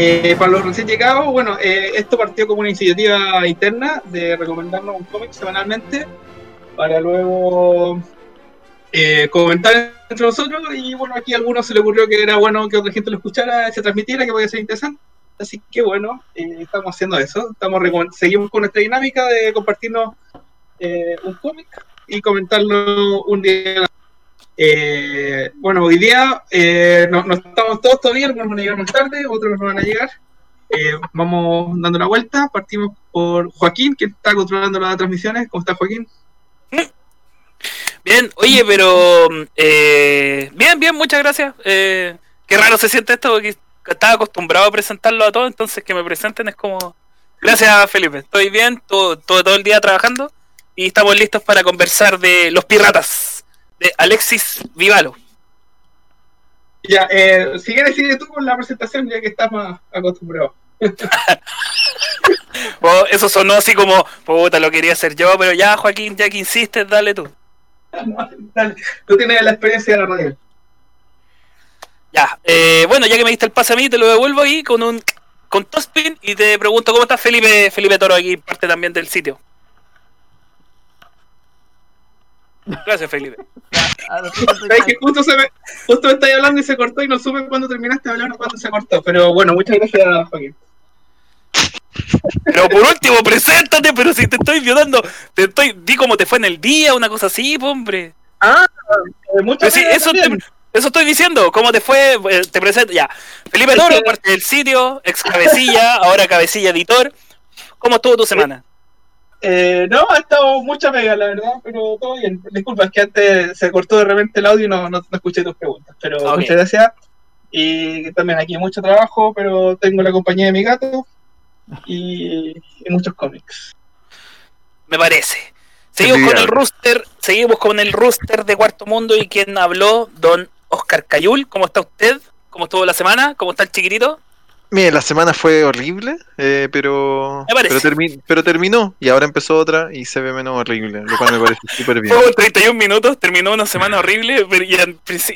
Eh, para los recién llegados, bueno, eh, esto partió como una iniciativa interna de recomendarnos un cómic semanalmente para luego eh, comentar entre nosotros y bueno, aquí a algunos se le ocurrió que era bueno que otra gente lo escuchara, se transmitiera, que podía ser interesante. Así que bueno, estamos haciendo eso. Estamos seguimos con nuestra dinámica de compartirnos un cómic y comentarlo un día eh, bueno, hoy día eh, no, estamos todos todavía, algunos van a llegar más tarde, otros no van a llegar. Eh, vamos dando la vuelta, partimos por Joaquín, que está controlando las transmisiones. ¿Cómo está Joaquín? Bien, oye, pero eh, bien, bien, muchas gracias. qué raro se siente esto, porque estaba acostumbrado a presentarlo a todos, entonces que me presenten es como... Gracias, Felipe. Estoy bien, todo, todo el día trabajando y estamos listos para conversar de los piratas de Alexis Vivalo. Ya, eh, si quieres sigue tú con la presentación ya que estás más acostumbrado. oh, eso sonó así como, puta, lo quería hacer yo, pero ya Joaquín, ya que insistes, dale tú. dale, tú tienes la experiencia de la radio. Ya, eh, bueno, ya que me diste el pase a mí, te lo devuelvo ahí con un con Tospin y te pregunto cómo está Felipe Felipe Toro aquí, parte también del sitio. Gracias, Felipe. que justo, se me, justo estáis hablando y se cortó y no supe cuándo terminaste de hablar o cuándo se cortó. Pero bueno, muchas gracias, Joaquín. Pero por último, preséntate, pero si te estoy violando, te estoy, di cómo te fue en el día, una cosa así, hombre. Ah, eh, muchas gracias. eso, eso estoy diciendo, cómo te fue, eh, te presento, ya. Felipe Toro, parte del sitio, ex cabecilla, ahora cabecilla editor. ¿Cómo estuvo tu semana? Eh, no, ha estado mucha pega, la verdad, pero todo bien. Disculpa, es que antes se cortó de repente el audio y no, no, escuché tus preguntas, pero muchas gracias. Y también aquí mucho trabajo, pero tengo la compañía de mi gato y, muchos cómics. Me parece. Seguimos con el rooster, seguimos con el rooster de Cuarto Mundo y quien habló, don Oscar Cayul. ¿Cómo está usted? ¿Cómo estuvo la semana? ¿Cómo está el chiquitito? Mire, la semana fue horrible, eh, pero, pero, terminó y ahora empezó otra y se ve menos horrible, lo cual me parece súper bien. Fue 31 minutos, terminó una semana horrible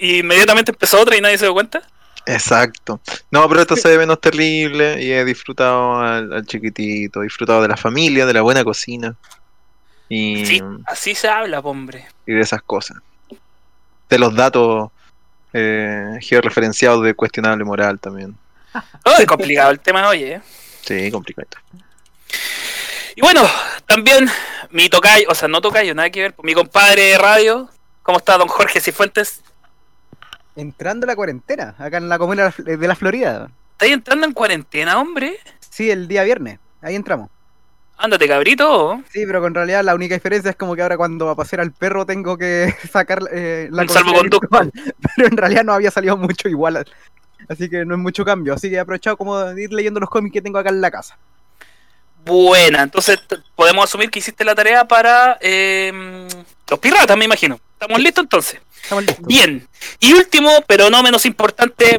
y, inmediatamente empezó otra y nadie se dio cuenta. Exacto. No, pero esto se ve menos terrible y he disfrutado al, chiquitito, he disfrutado de la familia, de la buena cocina. Y, sí, así se habla, hombre. Y de esas cosas. De los datos eh, georreferenciados de cuestionable moral también. Oh, es complicado el tema hoy, ¿eh? Sí, complicado. Y bueno, también mi tocayo, o sea, no tocayo, nada que ver, mi compadre de radio, ¿cómo está don Jorge Cifuentes? Entrando a la cuarentena, acá en la comuna de la Florida. ¿Estáis entrando en cuarentena, hombre? Sí, el día viernes, ahí entramos. Ándate, cabrito. Sí, pero con realidad la única diferencia es como que ahora cuando va a pasear al perro tengo que sacar eh, la Un salvoconducto. Pero en realidad no había salido mucho igual Así que no es mucho cambio. Así que he aprovechado como de ir leyendo los cómics que tengo acá en la casa. Buena, entonces podemos asumir que hiciste la tarea para em, los piratas, me imagino. ¿Estamos listos entonces? Estamos listos. Bien. Y último, pero no menos importante,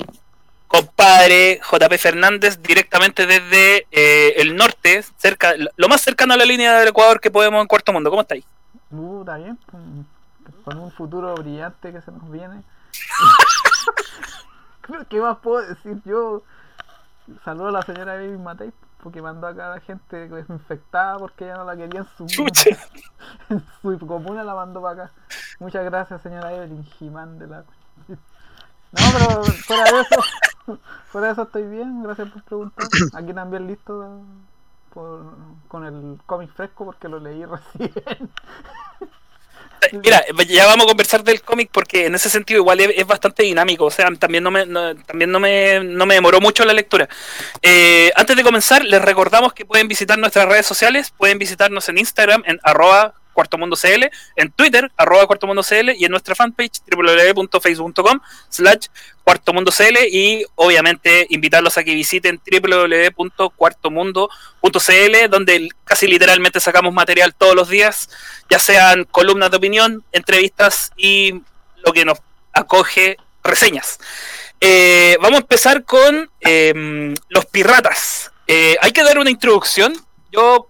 compadre JP Fernández, directamente desde eh, el norte, cerca, lo más cercano a la línea del Ecuador que podemos en Cuarto Mundo. ¿Cómo estáis? Uh, está bien, con un futuro brillante que se nos viene. ¿Qué más puedo decir yo? Saludo a la señora Baby Matei porque mandó acá a la gente infectada porque ya no la querían su en su comuna la mandó para acá. Muchas gracias señora Evelyn Jimán de la No, pero fuera de eso, fuera de eso estoy bien, gracias por preguntar. Aquí también listo con el cómic fresco porque lo leí recién. Mira, ya vamos a conversar del cómic porque en ese sentido igual es, bastante dinámico, o sea, también no me, también no me, no me demoró mucho la lectura. Eh, antes de comenzar, les recordamos que pueden visitar nuestras redes sociales, pueden visitarnos en Instagram en arroba Cuarto Mundo CL, en Twitter, arroba Cuarto Mundo CL, y en nuestra fanpage, www.facebook.com, slash Cuarto Mundo CL, y obviamente invitarlos a que visiten www.cuartomundo.cl, donde casi literalmente sacamos material todos los días, ya sean columnas de opinión, entrevistas y lo que nos acoge, reseñas. Eh, vamos a empezar con em, los piratas. Eh, hay que dar una introducción. Yo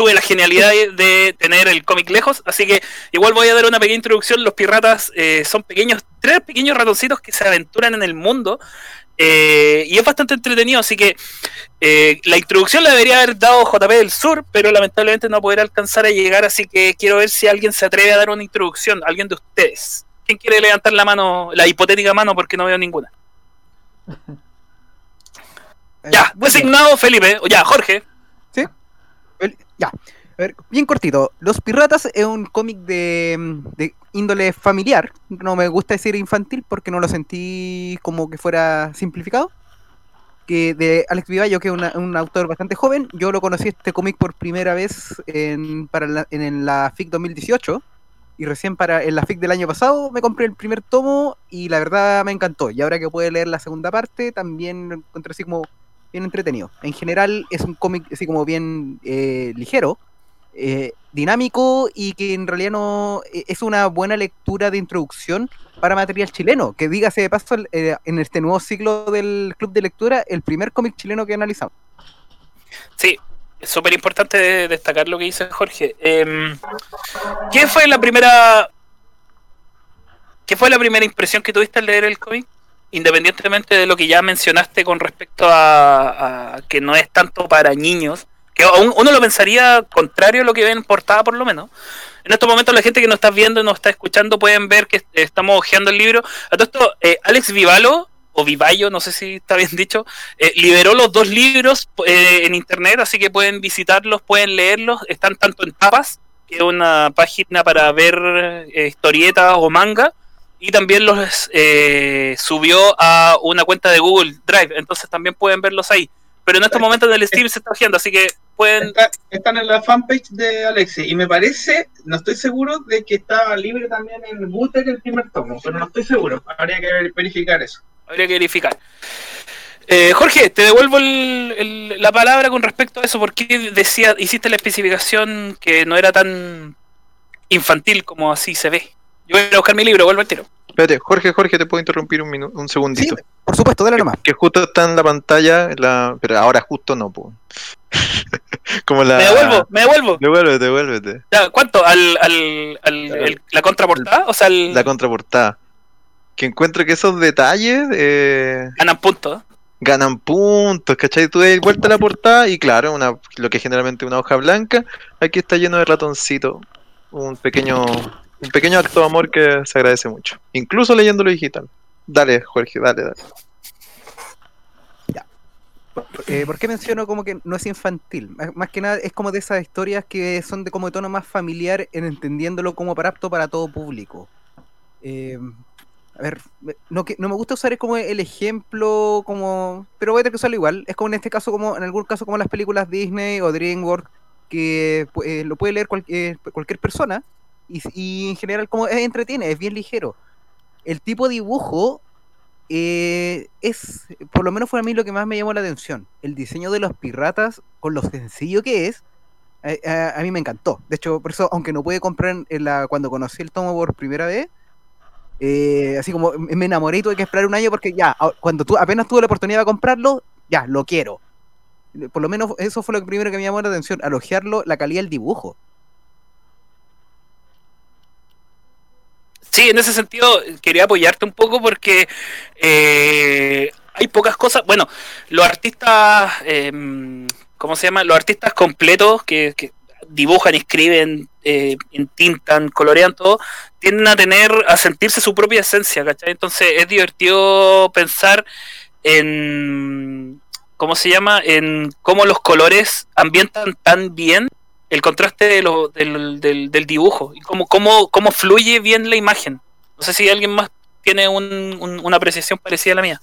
tuve la genialidad de tener el cómic lejos, así que igual voy a dar una pequeña introducción. Los piratas eh, son pequeños tres pequeños ratoncitos que se aventuran en el mundo eh, y es bastante entretenido, así que eh, la introducción la debería haber dado JP del Sur, pero lamentablemente no poder alcanzar a llegar, así que quiero ver si alguien se atreve a dar una introducción, alguien de ustedes. ¿Quién quiere levantar la mano, la hipotética mano, porque no veo ninguna? Ya, Eh, designado Felipe, o ya, Jorge. Ya. A ver, bien cortito. Los Piratas es un cómic de, de índole familiar. No me gusta decir infantil porque no lo sentí como que fuera simplificado. Que de Alex Vivallo, que es una- un autor bastante joven. Yo lo conocí este cómic por primera vez en, para la, en, en la FIC 2018. Y recién para en la FIC del año pasado me compré el primer tomo y la verdad me encantó. Y ahora que pude leer la segunda parte, también encontré así como bien entretenido. En general es un cómic así como bien eh, ligero, eh, dinámico y que en realidad no eh, es una buena lectura de introducción para material chileno. Que dígase de paso eh, en este nuevo ciclo del club de lectura, el primer cómic chileno que analizamos. Sí, súper importante de- destacar lo que dice Jorge. Em, ¿Qué fue la primera... ¿Qué fue la primera impresión que tuviste al leer el cómic? Independientemente de lo que ya mencionaste con respecto a, que no es tanto para niños, que aún uno lo pensaría contrario a lo que ven en portada por lo menos. En estos momentos la gente que nos está viendo y nos está escuchando pueden ver que estamos hojeando el libro. A todo esto, eh, Alex Vivalo, o Vivallo, no sé si está bien dicho, eh, liberó los dos libros eh, en internet, así que pueden visitarlos, pueden leerlos. Están tanto en Tapas, que es una página para ver historietas o manga, y también los eh, subió a una cuenta de Google Drive, entonces también pueden verlos ahí. Pero en estos momentos en el Steam se está hojeando, así que pueden... Está- están en la fanpage de Alexi y me parece, no estoy seguro de que está libre también en Guter el primer tomo, pero no estoy seguro. Habría que ver- verificar eso. Habría que verificar. Eh, Jorge, te devuelvo el- el- la palabra con respecto a eso. ¿Por qué decía, hiciste la especificación que no era tan infantil como así se ve? Yo voy a buscar mi libro, vuelvo al tiro. Espérate, Jorge, Jorge, te puedo interrumpir un, minu- un Sí, segundito. por supuesto, dale nomás. Que justo está en la pantalla, la... pero ahora justo no, po. Como la... Me devuelvo, me devuelvo. Devuélvete, devuélvete. Ya, ¿Cuánto? ¿Al, al, al- el- la contraportada? O sea, el, La contraportada. Que encuentro que esos detalles eh, ganan puntos. ganan puntos, ¿cachai? Tú das vuelta a la portada y claro, una, lo que es generalmente una hoja blanca, aquí está lleno de ratoncito. Un pequeño, un pequeño acto de amor que se agradece mucho. Incluso leyéndolo digital. Dale, Jorge, dale, dale. Eh, ¿Por qué menciono como que no es infantil? Más, que nada es como de esas historias que son de como de tono más familiar en entendiéndolo como para apto para todo público. Eh, a ver, no, que, no me gusta usar como el ejemplo como... Pero voy a tener que usarlo igual. Es como en este caso, como en algún caso como las películas Disney o DreamWorks, que eh, lo puede leer cual- eh, cualquier persona y, en general como es entretiene, es bien ligero. El tipo de dibujo eh, es, por lo menos fue a mí lo que más me llamó la atención. El diseño de los piratas, con lo sencillo que es, eh, a, a mí me encantó. De hecho, por eso, aunque no pude comprar la, cuando conocí el tomo por primera vez, eh, así como me enamoré y tuve que esperar un año porque ya, a- cuando tu, apenas tuve la oportunidad de comprarlo, ya, lo quiero. Por lo menos eso fue lo primero que me llamó la atención, alojearlo, la calidad del dibujo. Sí, en ese sentido quería apoyarte un poco porque eh, hay pocas cosas. Bueno, los artistas, eh, ¿cómo se llama? Los artistas completos que, que dibujan, escriben, eh, entintan, colorean todo, tienden a tener, a sentirse su propia esencia, ¿cachai? Entonces es divertido pensar en, ¿cómo se llama? En cómo los colores ambientan tan bien el contraste de lo- del, del- del dibujo y cómo, cómo, cómo fluye bien la imagen. No sé si alguien más tiene un- un- una apreciación parecida a la mía.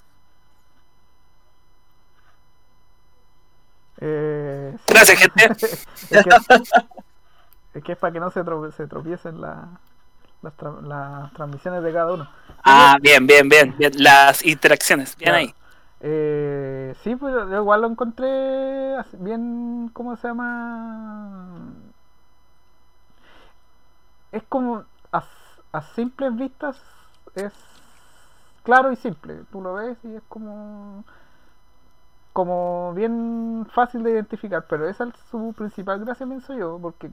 Eh. Gracias, gente. es, que, es que es para que no se, tro- se tropiecen la- las, tra- las transmisiones de cada uno. Ah, bien, bien, bien, bien. Las interacciones, bien Claro. ahí. Eh, sí, pues igual lo encontré bien, ¿cómo se llama? Es como a, a simples vistas es claro y simple. Tú lo ves y es como como bien fácil de identificar, pero esa es su principal gracia, pienso yo, porque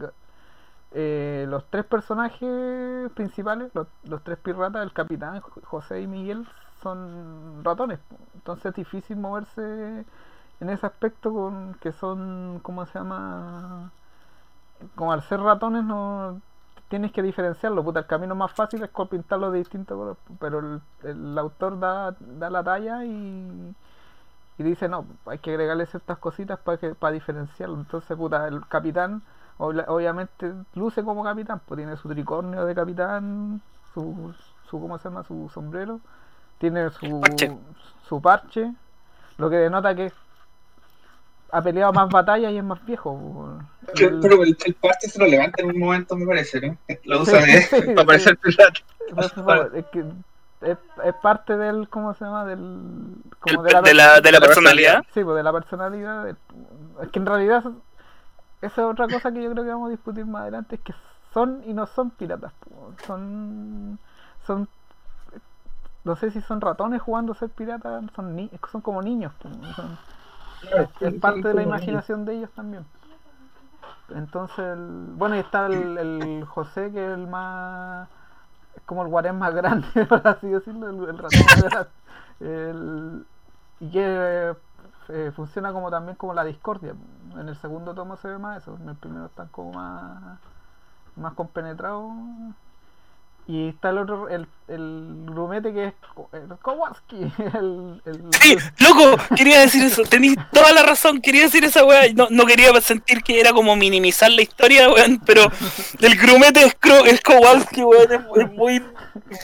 eh, los tres personajes principales, los, los tres piratas, el capitán, José y Miguel, son ratones. Entonces es difícil moverse en ese aspecto con que son, ¿cómo se llama? Como al ser ratones no tienes que diferenciarlo. Puta, el camino más fácil es pintarlo de distinto color, pero el, el autor da, da la talla y, y dice, no, hay que agregarle ciertas cositas para que para diferenciarlo. Entonces, puta, el capitán obviamente luce como capitán, pues tiene su tricornio de capitán, su, su ¿cómo se llama? su sombrero, tiene su Parche. su parche, lo que denota que ha peleado más batallas y es más viejo. Pero el, el parte se lo levanta en un momento, me parece, ¿no? Lo usa Sí, de- sí, para parecer pirata. Es que es, es parte del, ¿cómo se llama? Del, como El- de, la, de la personalidad. Sí, pues de la personalidad. es que en realidad esa es otra cosa que yo creo que vamos a discutir más adelante, es que son y no son piratas. Son, son, no sé si son ratones jugando a ser piratas, son, ni, son como niños. Son- es, es parte de la imaginación de ellos también. Entonces, el- bueno, y está el, el José, que es el más. Es como el guarén más grande, por así decirlo, el, el ratón más grande. El- y que eh, funciona como también como la discordia. En el segundo tomo se ve más eso, en el primero están como más, más compenetrados. Y está el otro, el, el grumete que es el Kowalski. El, el- Sí, loco, quería decir eso, tenéis toda la razón, quería decir esa weá, no, no quería sentir que era como minimizar la historia, weón, pero el grumete es, es Kowalski, weón, es, muy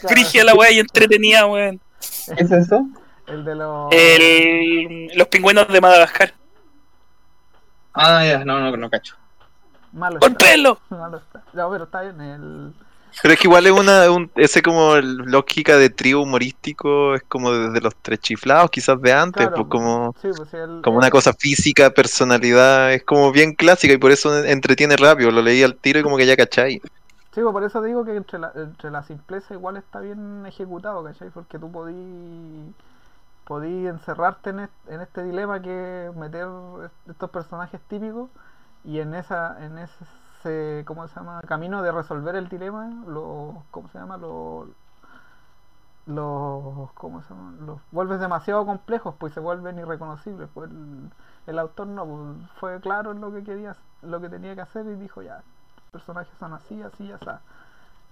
frigia la weá y entretenida, weón. ¿Qué es eso? el de los. El, los pingüinos de Madagascar. Ah, ya, no, no, no cacho. Malo está. ¡Golpéelo! Malo está. No, pero está bien. El, Pero es que igual es una, un- ese como lógica de trío humorístico, es como desde los tres chiflados, quizás de antes, Claro, pues como, sí, pues, el- como una cosa física, personalidad, es como bien clásica y por eso entretiene rápido, lo leí al tiro y como que ya cachai. Sí, pues por eso digo que entre la, entre la simpleza igual está bien ejecutado, ¿cachai? Porque tú podí, podí encerrarte en, est- en este dilema que meter est- estos personajes típicos y en esa en ese ¿cómo se llama? camino de resolver el dilema, los ¿cómo se llama? Los los ¿cómo se llama? Los vuelves demasiado complejos, pues se vuelven irreconocibles, pues el, el autor no pues, fue claro en lo que quería lo que tenía que hacer y dijo ya personajes son así, así, está.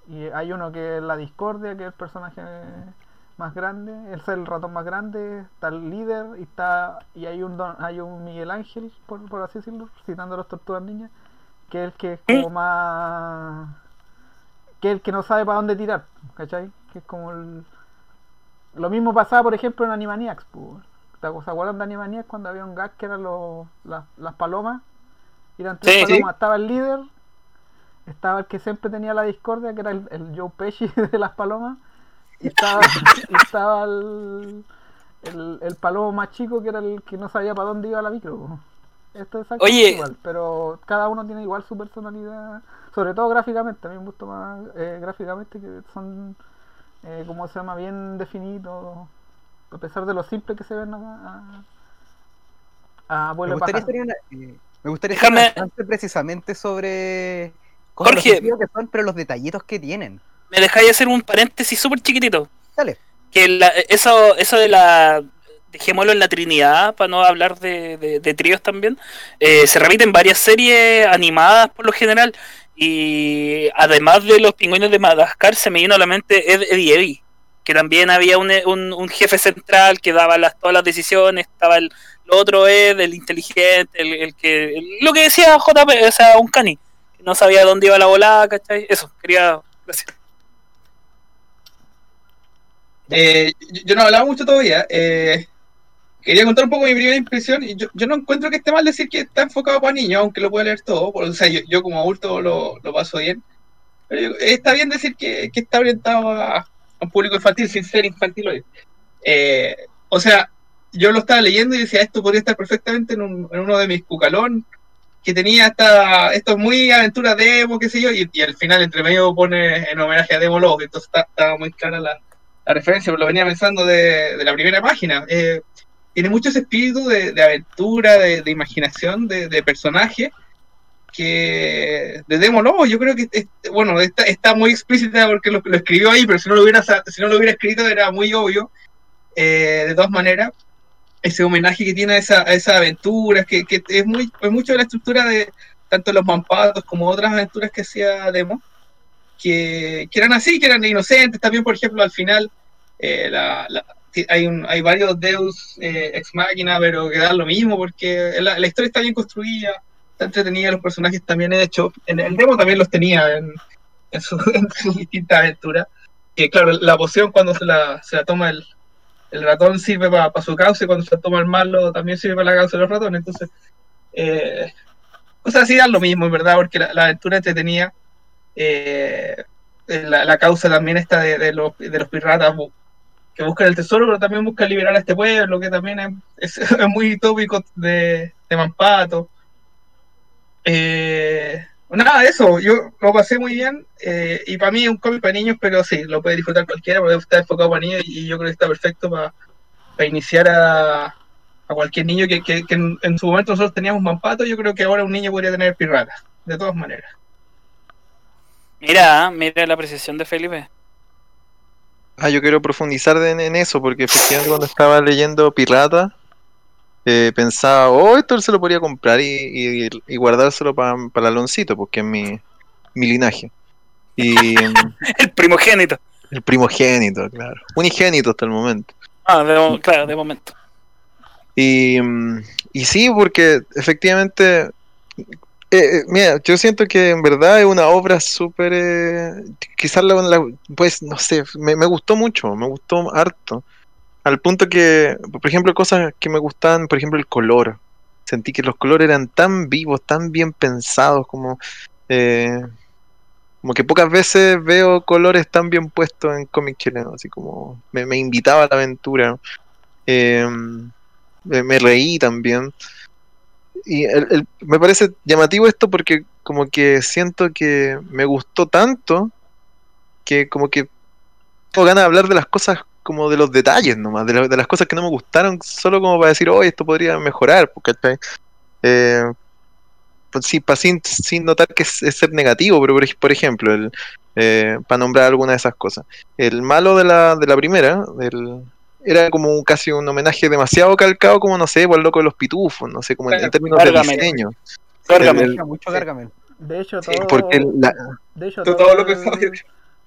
Y hay uno que es la discordia, que es el personaje más grande, es el ratón más grande, está el líder y está y hay un don- hay un Miguel Ángel, por, por así decirlo, citando a las tortugas niñas, que es el que es como más que es el que no sabe para dónde tirar, ¿cachai? Que es como el lo mismo pasaba, por ejemplo, en Animaniacs, pues. ¿Te acuerdan de Animaniacs cuando había un gag que eran los, las, las palomas? Y eran tres Sí, sí. palomas, estaba el líder, estaba el que siempre tenía la discordia, que era el, el Joe Pesci de las palomas, y estaba, y estaba el, el, el palomo más chico, que era el que no sabía para dónde iba la micro. Esto es exactamente Oye. igual, pero cada uno tiene igual su personalidad, sobre todo gráficamente, a mí me gusta más eh, gráficamente que son, eh, como se llama, bien definidos, a pesar de lo simple que se ven a, a, a Me vuelo de gustaría pájaro. hacer una, eh, me gustaría Déjame- precisamente sobre Jorge. que son, pero los detallitos que tienen. Me dejáis hacer un paréntesis súper chiquitito. Dale. Que la- eso, eso de la. Dejémoslo en la Trinidad, para no hablar de, de- tríos también. eh, se repite en varias series animadas por lo general. Y además de los pingüinos de Madagascar, se me vino a la mente Ed, Eddie Eddie. Que también había un, un- un jefe central que daba las, todas las decisiones. Estaba el, el otro Ed, el inteligente, el, que. lo que decía JP, o sea, un cani. No sabía dónde iba la volada, ¿cachai? Eso, quería. Gracias. Eh, yo no hablaba mucho todavía. eh, quería contar un poco mi primera impresión. Y yo, yo no encuentro que esté mal decir que está enfocado para niños, aunque lo pueda leer todo. O sea, yo, yo como adulto lo, lo paso bien. Pero yo- está bien decir que, que está orientado a, a un público infantil, sin ser infantil hoy. Eh, o sea, yo lo estaba leyendo y decía, esto podría estar perfectamente en, un- en uno de mis cucalón, que tenía esta, esto es muy aventura Demo, qué sé yo, y, y al final entre medio pone en homenaje a Demo Lobo, entonces estaba muy clara la, la referencia, pero lo venía pensando de, de la primera página. Eh, tiene mucho ese espíritu de, aventura, de, imaginación, de, de personaje, que de Demo no, yo creo que bueno, está, está muy explícita porque lo, escribió ahí, pero si no lo hubiera, si no lo hubiera escrito era muy obvio, eh, de todas maneras, ese homenaje que tiene a esa, a aventura, que, es, muy, es mucho de la estructura de tanto los mampatos como otras aventuras que hacía Demo, que, que eran así, que eran inocentes, también por ejemplo al final eh, la, hay, un, hay varios Deus eh, ex máquina, pero que dan lo mismo porque la, la, historia está bien construida, está entretenida, los personajes también hechos. En el demo también los tenía en, en, su, sus distintas aventuras. Que claro, la poción cuando se la, se la toma el, el ratón sirve para pa su causa y cuando se toma el malo también sirve para la causa de los ratones. Entonces, eh, cosas así dan lo mismo, en verdad, porque la, la aventura entretenía. Eh, la, la, causa también está de, de, los, de los piratas que buscan el tesoro, pero también buscan liberar a este pueblo, que también es, es, muy tópico de, de Mampato. Eh, nada, eso, yo lo pasé muy bien eh, y para mí es un cómic para niños, pero sí, lo puede disfrutar cualquiera porque está enfocado para niños y yo creo que está perfecto para, para iniciar a, a, cualquier niño que, que, en, su momento nosotros teníamos Mampato, yo creo que ahora un niño podría tener piratas, de todas maneras. Mira, mira la apreciación de Felipe. Ah, yo quiero profundizar en, en eso, porque efectivamente cuando estaba leyendo Pirata, eh, pensaba, oh, esto se lo podría comprar y, y, y guardárselo para pa el Aloncito, porque es mi, mi linaje. Y, el primogénito. El primogénito, claro. Unigénito hasta el momento. Ah, de, claro, de momento. Y, y sí, porque efectivamente eh, mira, yo siento que en verdad es una obra súper. Eh, quizás la, Pues no sé, me, gustó mucho, me gustó harto. Al punto que, por ejemplo, cosas que me gustaban, por ejemplo, el color. Sentí que los colores eran tan vivos, tan bien pensados, como. Eh, como que pocas veces veo colores tan bien puestos en cómics chilenos, así como me, me, invitaba a la aventura. Eh, me, me reí también y el, me parece llamativo esto porque como que siento que me gustó tanto que como que tengo ganas de hablar de las cosas como de los detalles nomás, de, de las cosas que no me gustaron, solo como para decir, oh, esto podría mejorar, ¿cachai? Eh, pues sí, para sin, sin notar que es, ser negativo, pero por, ejemplo, el, eh, para nombrar alguna de esas cosas. El malo de la, de la primera, el, era como un, casi un homenaje demasiado calcado, como no sé, por el loco de los pitufos, no sé, como en, en términos Gargamel. de diseño. Gargamel, el, mucho Gargamel. De hecho, todo, porque la, de hecho, todo, todo lo que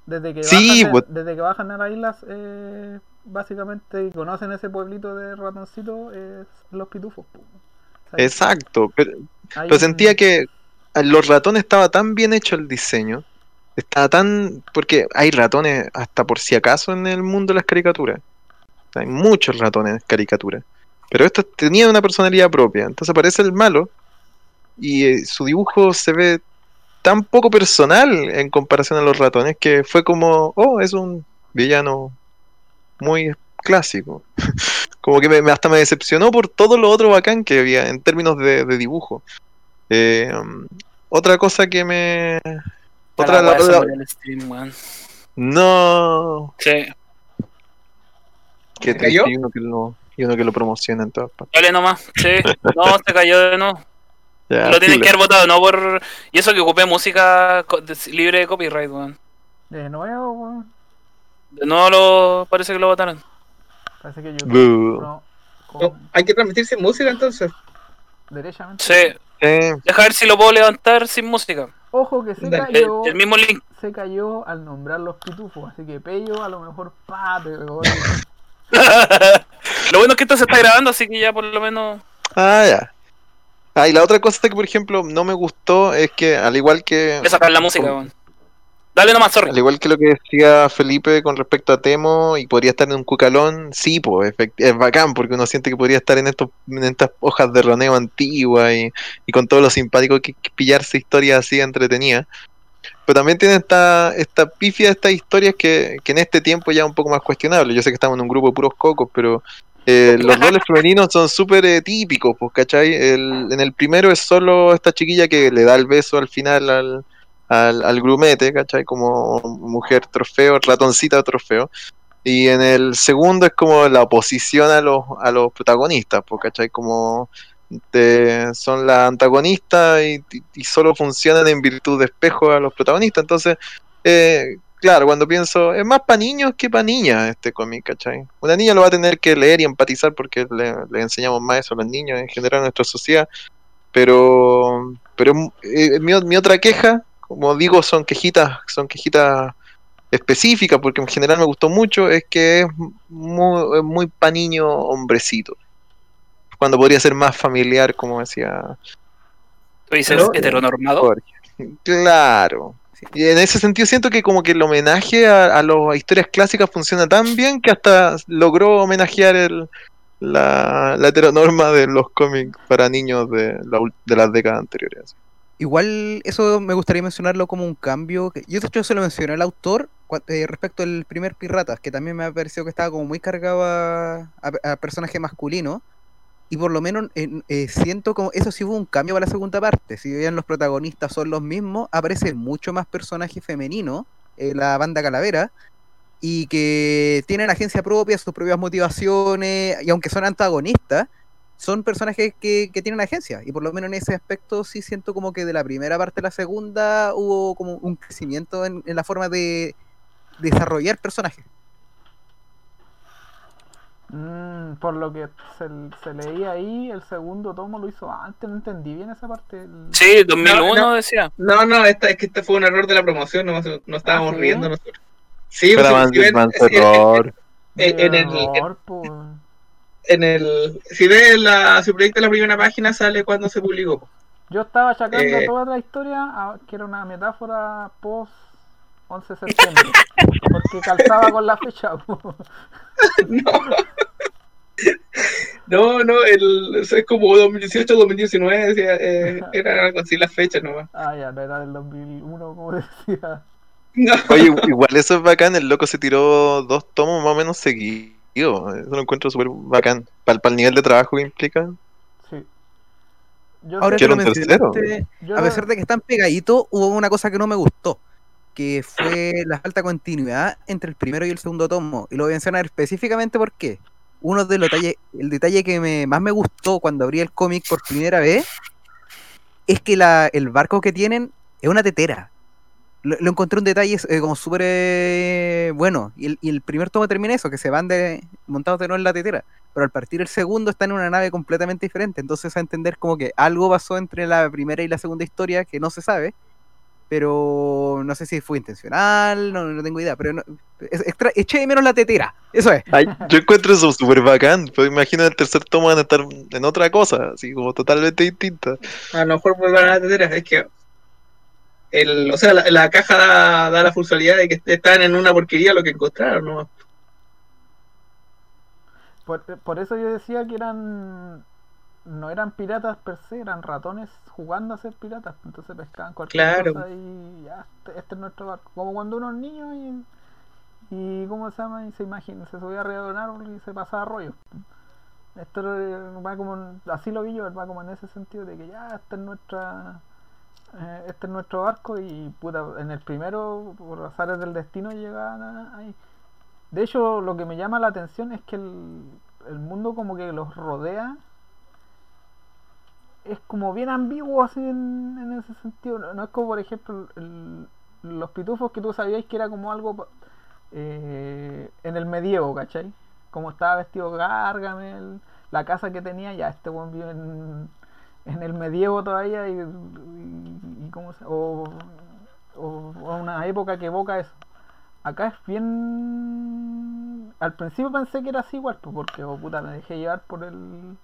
desde que, sí, bajan, pues, desde que bajan a las islas, eh, básicamente, y conocen ese pueblito de ratoncito, es los pitufos. ¿sabes? Exacto, pero, pero sentía que los ratones estaba tan bien hecho el diseño, estaba tan... porque hay ratones hasta por si acaso en el mundo de las caricaturas. Hay muchos ratones en caricatura. Pero estos tenían una personalidad propia. Entonces aparece el malo y eh, su dibujo se ve tan poco personal en comparación a los ratones que fue como, oh, es un villano muy clásico. como que me, hasta me decepcionó por todo lo otro bacán que había en términos de, de dibujo. Eh, um, otra cosa que me... Otra la, la, stream, no. Sí. Que cayó? Y uno que lo, y uno que lo promociona en todas partes. Dale nomás, sí. No, se cayó de nuevo. Ya, lo tienen que haber votado, no por. Y eso que ocupé música libre de copyright, weón. De nuevo, weón. De nuevo lo... parece que lo votaron. Parece que YouTube. No, no, hay que transmitir sin música entonces. Derechamente. Sí. sí. Deja ver si lo puedo levantar sin música. Ojo que se cayó. El, el, mismo link. Se cayó al nombrar los pitufos. Así que Pello a lo mejor pa, te lo bueno es que esto se está grabando, así que ya por lo menos. Ah, ya. Ah, y la otra cosa que, por ejemplo, no me gustó es que, al igual que. Voy a sacar la música, con... Dale nomás, sorry. Al igual que lo que decía Felipe con respecto a Temo y podría estar en un cucalón, sí, pues es bacán porque uno siente que podría estar en estos en estas hojas de roneo antigua y, y con todo lo simpático que, que pillarse historias así entretenidas. Pero también tiene esta, esta pifia de estas historias que, que en este tiempo ya es un poco más cuestionable. Yo sé que estamos en un grupo de puros cocos, pero eh, los roles femeninos son súper eh, típicos, pues, ¿cachai? El, en el primero es solo esta chiquilla que le da el beso al final al, al, al grumete, ¿cachai? Como mujer trofeo, ratoncita trofeo. Y en el segundo es como la oposición a los, a los protagonistas, pues, ¿cachai? Como son las antagonistas y, solo funcionan en virtud de espejo a los protagonistas. Entonces, eh, claro, cuando pienso, es más para niños que para niñas este cómic, ¿cachai? Una niña lo va a tener que leer y empatizar porque le, le enseñamos más eso a los niños en general en nuestra sociedad. Pero, pero eh, mi, otra queja, como digo, son quejitas, son quejitas específicas, porque en general me gustó mucho, es que es muy, muy pa' niño hombrecito. Cuando podría ser más familiar, como decía Tú dices Pero- heteronormado. Jorge. Claro. Y en ese sentido siento que como que el homenaje a, a las historias clásicas funciona tan bien que hasta logró homenajear el, la, la heteronorma de los cómics para niños de, la de las décadas anteriores. Igual eso me gustaría mencionarlo como un cambio. que- Yo de hecho se lo mencioné al autor eh, respecto al primer Piratas, que también me ha parecido que estaba como muy cargado a, a- a personaje masculino. Y por lo menos en- eh, siento como eso sí hubo un cambio para la segunda parte. Si bien los protagonistas son los mismos, aparece mucho más personaje femenino, eh, la banda Calavera, y que tienen agencia propia, sus propias motivaciones, y aunque son antagonistas, son personajes que, que tienen agencia. Y por lo menos en ese aspecto sí siento como que de la primera parte a la segunda hubo como un crecimiento en, en la forma de desarrollar personajes. Mm, por lo que se, se leía ahí, el segundo tomo lo hizo antes, no entendí bien esa parte. el- Sí, 2001 No, no. decía. No, no, esta, es que este fue un error de la promoción, no, no estábamos ¿Ah, sí? riendo nosotros. Sí, Pero pues, man- si ven- man- si- en, error. en- en el, Error, po. en el, si ves la, si proyecta la primera página sale cuando se publicó. Yo estaba achacando Eh. toda la historia a que era una metáfora post 11 de septiembre. porque calzaba con la fecha. po. No. No, no, el, eso es como 2018, 2019, decía, eh, era algo así la fecha nomás. Ah, ya, no era del 2001, como decía. No. Oye, igual eso es bacán, el loco se tiró dos tomos más o menos seguidos. Eso lo encuentro súper bacán. Para el nivel de trabajo que implica. Sí. Yo Ahora que Quiero lo un tercero. mencionaste, yo a pesar de que están pegaditos, hubo una cosa que no me gustó, que fue la falta de continuidad entre el primero y el segundo tomo. Y lo voy a mencionar específicamente porque uno de los detalles, el detalle que me, más me gustó cuando abrí el cómic por primera vez, es que el barco que tienen es una tetera. Lo, lo encontré un detalle eh, como súper eh, bueno. Y el, y el primer tomo termina eso, que se van de, montados de nuevo en la tetera. Pero al partir el segundo están en una nave completamente diferente. Entonces a entender como que algo pasó entre la primera y la segunda historia que no se sabe. Pero no sé si fue intencional, no, no tengo idea. Pero no, es- extra- eché de menos la tetera. Eso es. Ay, yo encuentro eso súper bacán. Pues imagino el tercer tomo van a estar en otra cosa, así como totalmente distinta. A lo mejor vuelvan a la tetera, es que el, o sea, la, la caja da, da la funcionalidad de que están en una porquería lo que encontraron, ¿no? Por, por eso yo decía que eran. No eran piratas per se, eran ratones jugando a ser piratas. Entonces pescaban cualquier Claro. cosa y ya, este, este es nuestro barco. Como cuando uno es niño y. Y ¿cómo se llama? Y se imagina, se subía arriba de un árbol y se pasaba rollo. Esto va como. Así lo vi yo, va como en ese sentido de que ya, este es nuestra. eh, este es nuestro barco y puta, en el primero, por azares del destino, llegaban ahí. De hecho, lo que me llama la atención es que el, el mundo como que los rodea es como bien ambiguo así en, en ese sentido. No, es como, por ejemplo, los pitufos que tú sabías que era como algo eh, en el medievo, ¿cachai? Como estaba vestido Gargamel, la casa que tenía, ya este buen vive en, el medievo todavía y, y- cómo se- o, o- o una época que evoca eso. Acá es bien. Al principio pensé que era así igual, pues, porque oh, puta, me dejé llevar por el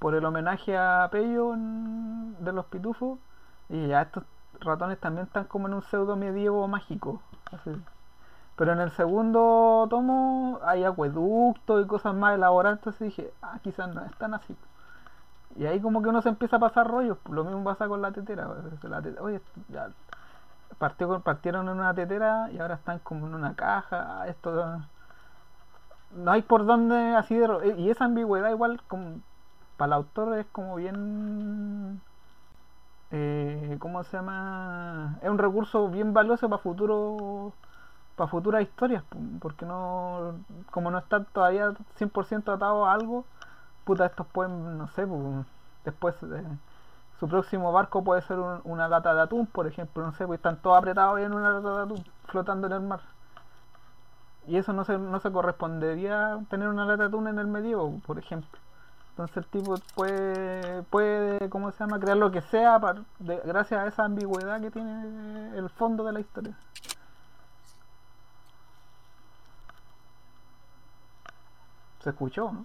por el homenaje a Pello de los pitufos. Y ya estos ratones también están como en un pseudo medievo mágico. Pero en el segundo tomo hay acueductos y cosas más elaboradas, entonces dije, ah, quizás no es tan así. Y ahí como que uno se empieza a pasar rollos, pues, lo mismo pasa con la tetera. pues, Oye, ya partió partieron en una tetera y ahora están como en una caja. ah, Esto no hay por dónde así de ro- y esa ambigüedad igual como para el autor es como bien eh, ¿cómo se llama? Es un recurso bien valioso para futuro para futuras historias, porque no como no está todavía 100% atado a algo, puta, estos pueden, no sé, pu, después eh, su próximo barco puede ser un- una lata de atún, por ejemplo, no sé, pues están todos apretados en una lata de atún, flotando en el mar. Y eso no se, no se correspondería tener una lata de atún en el medievo, por ejemplo. Entonces el tipo puede, puede ¿cómo se llama?, crear lo que sea de- gracias a esa ambigüedad que tiene el fondo de la historia. Se escuchó, ¿no?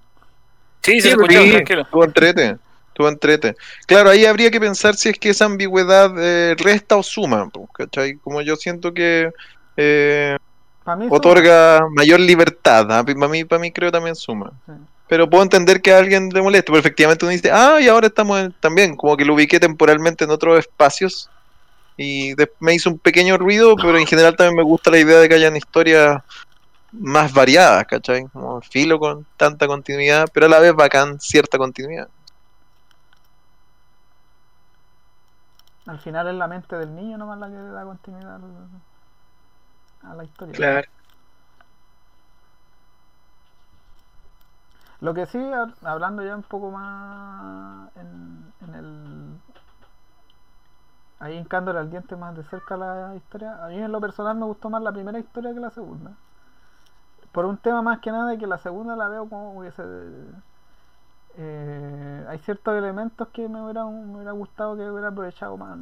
Sí, se Sí, escuchó, sí, tranquilo. Estuvo entrete. Estuvo entrete. Claro, ahí habría que pensar si es que esa ambigüedad eh, resta o suma, ¿cachai? Como yo siento que eh, suma. otorga mayor libertad. Para mí, para mí creo también suma. Sí. Pero puedo entender que a alguien le moleste, pero efectivamente uno dice, ah, y ahora estamos en- también, como que lo ubiqué temporalmente en otros espacios y de- me hizo un pequeño ruido, pero en general también me gusta la idea de que hayan historias más variadas, ¿cachai? Como filo con tanta continuidad, pero a la vez bacán cierta continuidad. Al final es la mente del niño nomás la que da continuidad a la historia. Claro. Lo que sí, hab- hablando ya un poco más en, en el. Ahí hincándole al diente más de cerca la historia. A mí en lo personal me gustó más la primera historia que la segunda. Por un tema más que nada de que la segunda la veo como que se. eh, hay ciertos elementos que me hubiera, me hubiera gustado que hubiera aprovechado más.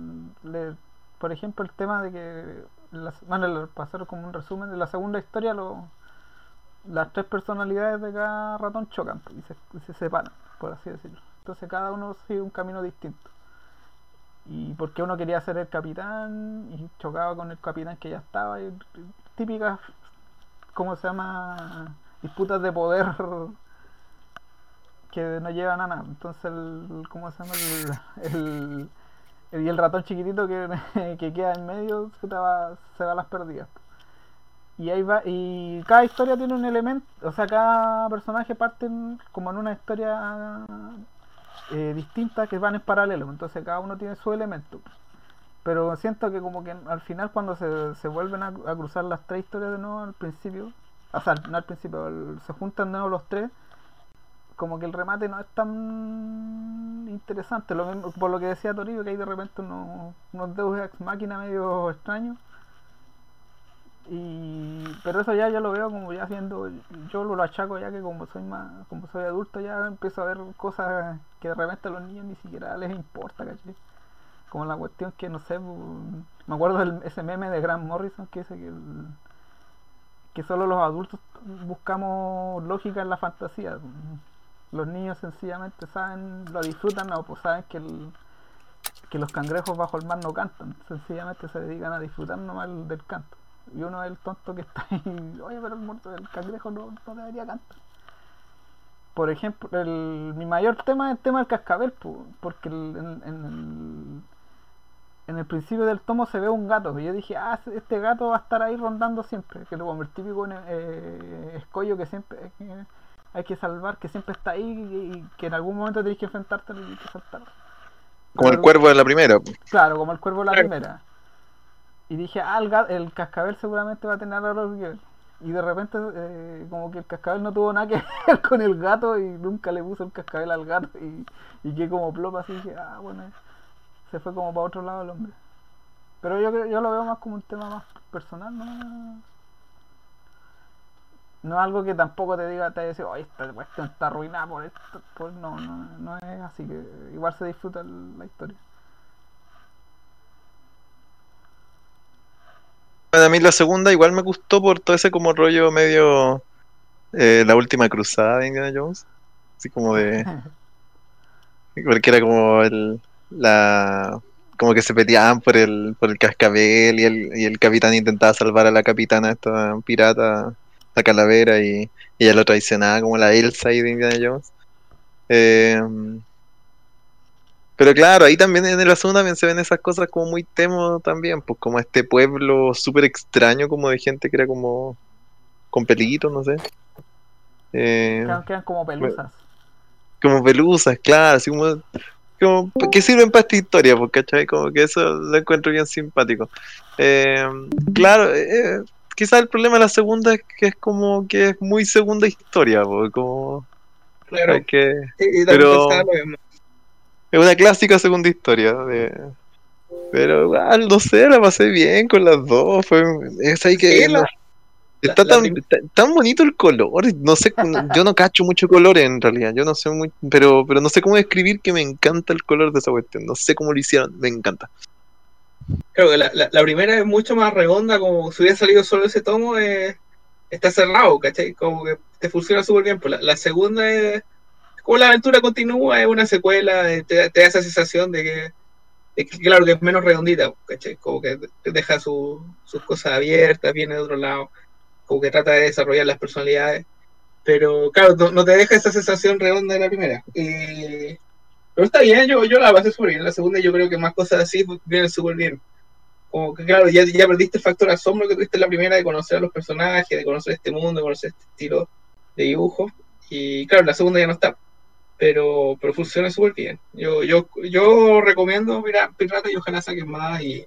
Por ejemplo, el tema de que. Las, bueno, para hacer como un resumen de la segunda historia, lo, las tres personalidades de cada ratón chocan y se, se separan, por así decirlo. Entonces cada uno sigue un camino distinto. Y porque uno quería ser el capitán y chocaba con el capitán que ya estaba. Y, típicas, ¿cómo se llama? Disputas de poder que no llevan a nada. Entonces, el, ¿cómo se llama? El, el- el- ratón chiquitito que, que queda en medio se, va, se va a las perdidas. Y ahí va, y cada historia tiene un elemento, o sea, cada personaje parte como en una historia eh, distinta que van en paralelo, entonces cada uno tiene su elemento. Pero siento que como que al final cuando se, se vuelven a, cruzar las tres historias de nuevo al principio, o sea, no al principio, se juntan de nuevo los tres, como que el remate no es tan interesante, lo mismo, por lo que decía Toribio, que hay de repente unos, unos Deus Ex Máquina medio extraños. Y, pero eso ya yo lo veo como ya siendo, yo lo achaco ya que como soy más, como soy adulto ya empiezo a ver cosas que de repente a los niños ni siquiera les importa, ¿cachai? Como la cuestión que no sé, pu- me acuerdo del ese meme de Grant Morrison que dice que solo los adultos buscamos lógica en la fantasía. Los niños sencillamente saben, lo disfrutan o pues saben que que los cangrejos bajo el mar no cantan, sencillamente se dedican a disfrutar nomás el- del canto. Y uno es el tonto que está ahí, oye, pero el, muerto, el cangrejo no, no debería cantar. Por ejemplo, el, mi mayor tema es el tema del cascabel, porque el- en, en el, en el principio del tomo se ve un gato, y yo dije, ah, este gato va a estar ahí rondando siempre, que como el típico eh, escollo que siempre eh, hay que salvar, que siempre está ahí y, y que en algún momento tenés que enfrentarte y que saltar. Como el cuervo de la primera. Claro, como el cuervo de la primera. Y dije, ah, el, el cascabel seguramente va a tener ver. Y de repente, eh, como que el cascabel no tuvo nada que ver con el gato y nunca le puso el cascabel al gato. Y, y que como plopa así, dije, ah, bueno, se fue como para otro lado el hombre. Pero yo, yo lo veo más como un tema más personal, ¿no? No algo que tampoco te diga, te dice, oye, esta cuestión está arruinada por esto. Pues no, no, no es así, que igual se disfruta la historia. Bueno, a mí la segunda igual me gustó por todo ese como rollo medio eh, la última cruzada de Indiana Jones. Así como de. Porque era como el. La. Como que se peleaban por el, por el cascabel y el, y el capitán intentaba salvar a la capitana, esta pirata, la calavera, y, y ella lo traicionaba como la Elsa ahí de Indiana Jones. Eh, pero claro, ahí también en la segunda también se ven esas cosas como muy temo también, pues como este pueblo súper extraño, como de gente que era como con pelitos, no sé. Eh, Quedan, como pelusas. como pelusas, claro, así como, como que sirven para esta historia, pues, ¿cachai? Como que eso lo encuentro bien simpático. Eh, claro, eh, quizás el problema de la segunda es que es como que es muy segunda historia, pues, como Claro. hay que Y, y también Pero- pensaba lo mismo. Es una clásica segunda historia. de- Pero igual, no sé, la pasé bien con las dos. Fue... Es ahí que. Sí, la- Está la- la tan, tan bonito el color. No sé, yo no cacho mucho color en realidad. Yo no sé muy. Pero, pero no sé cómo describir que me encanta el color de esa cuestión. No sé cómo lo hicieron. Me encanta. Creo que la, la- primera es mucho más redonda, como si hubiera salido solo ese tomo, eh, está cerrado, ¿cachai? Como que te funciona súper bien. Pues la, la segunda es como la aventura continúa, es una secuela, eh, te, da esa sensación de que, claro, que es menos redondita. Como que te deja su- sus cosas abiertas, viene de otro lado, como que trata de desarrollar las personalidades, pero claro, no, te deja esa sensación redonda de la primera. Y- pero está bien, yo, yo la pasé súper bien. La segunda yo creo que más cosas así vienen súper bien. Como que claro, ya, ya perdiste el factor asombro que tuviste en la primera de conocer a los personajes, de conocer este mundo, de conocer este estilo de dibujo. Y claro, la segunda ya no está. Pero, pero funciona súper bien. Yo, yo, yo recomiendo mira, Pirata y ojalá saquen más y,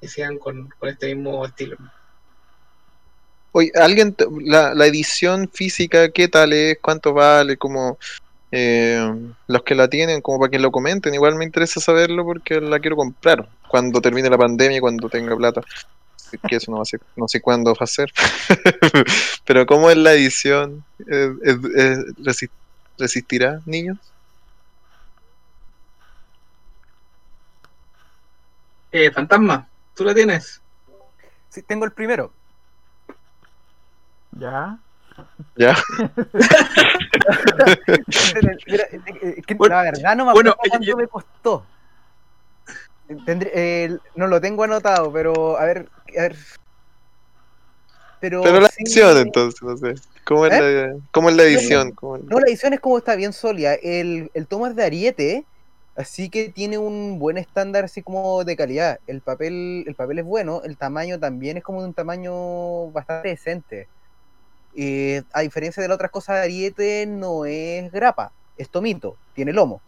y sigan con, con este mismo estilo. Oye, ¿alguien, la, la edición física, qué tal es? ¿Cuánto vale? Como eh, los que la tienen, como para que lo comenten. Igual me interesa saberlo porque la quiero comprar cuando termine la pandemia, y cuando tenga plata. Que eso no, va a ser, no sé cuándo va a ser. Pero ¿cómo es la edición? ¿Es- es- es- ¿Resistirá, niños? Eh, Fantasma, ¿tú la tienes? Sí, tengo el primero. Ya. Ya. Mira, eh, eh, que Bueno, la verdad no me bueno, acuerdo cuánto yo- me costó. Tendré- eh, no lo tengo anotado, pero a ver, a ver. Pero, Pero la sí- edición, entonces, no sé. ¿Cómo es, la, cómo es la edición? ¿Cómo es- No, la edición es como está bien sólida. El, el tomo es de Ariete, así que tiene un buen estándar así como de calidad. El papel, el papel es bueno, el tamaño también es como de un tamaño bastante decente. Eh, a diferencia de las otras cosas de Ariete, no es grapa, es tomito, tiene lomo.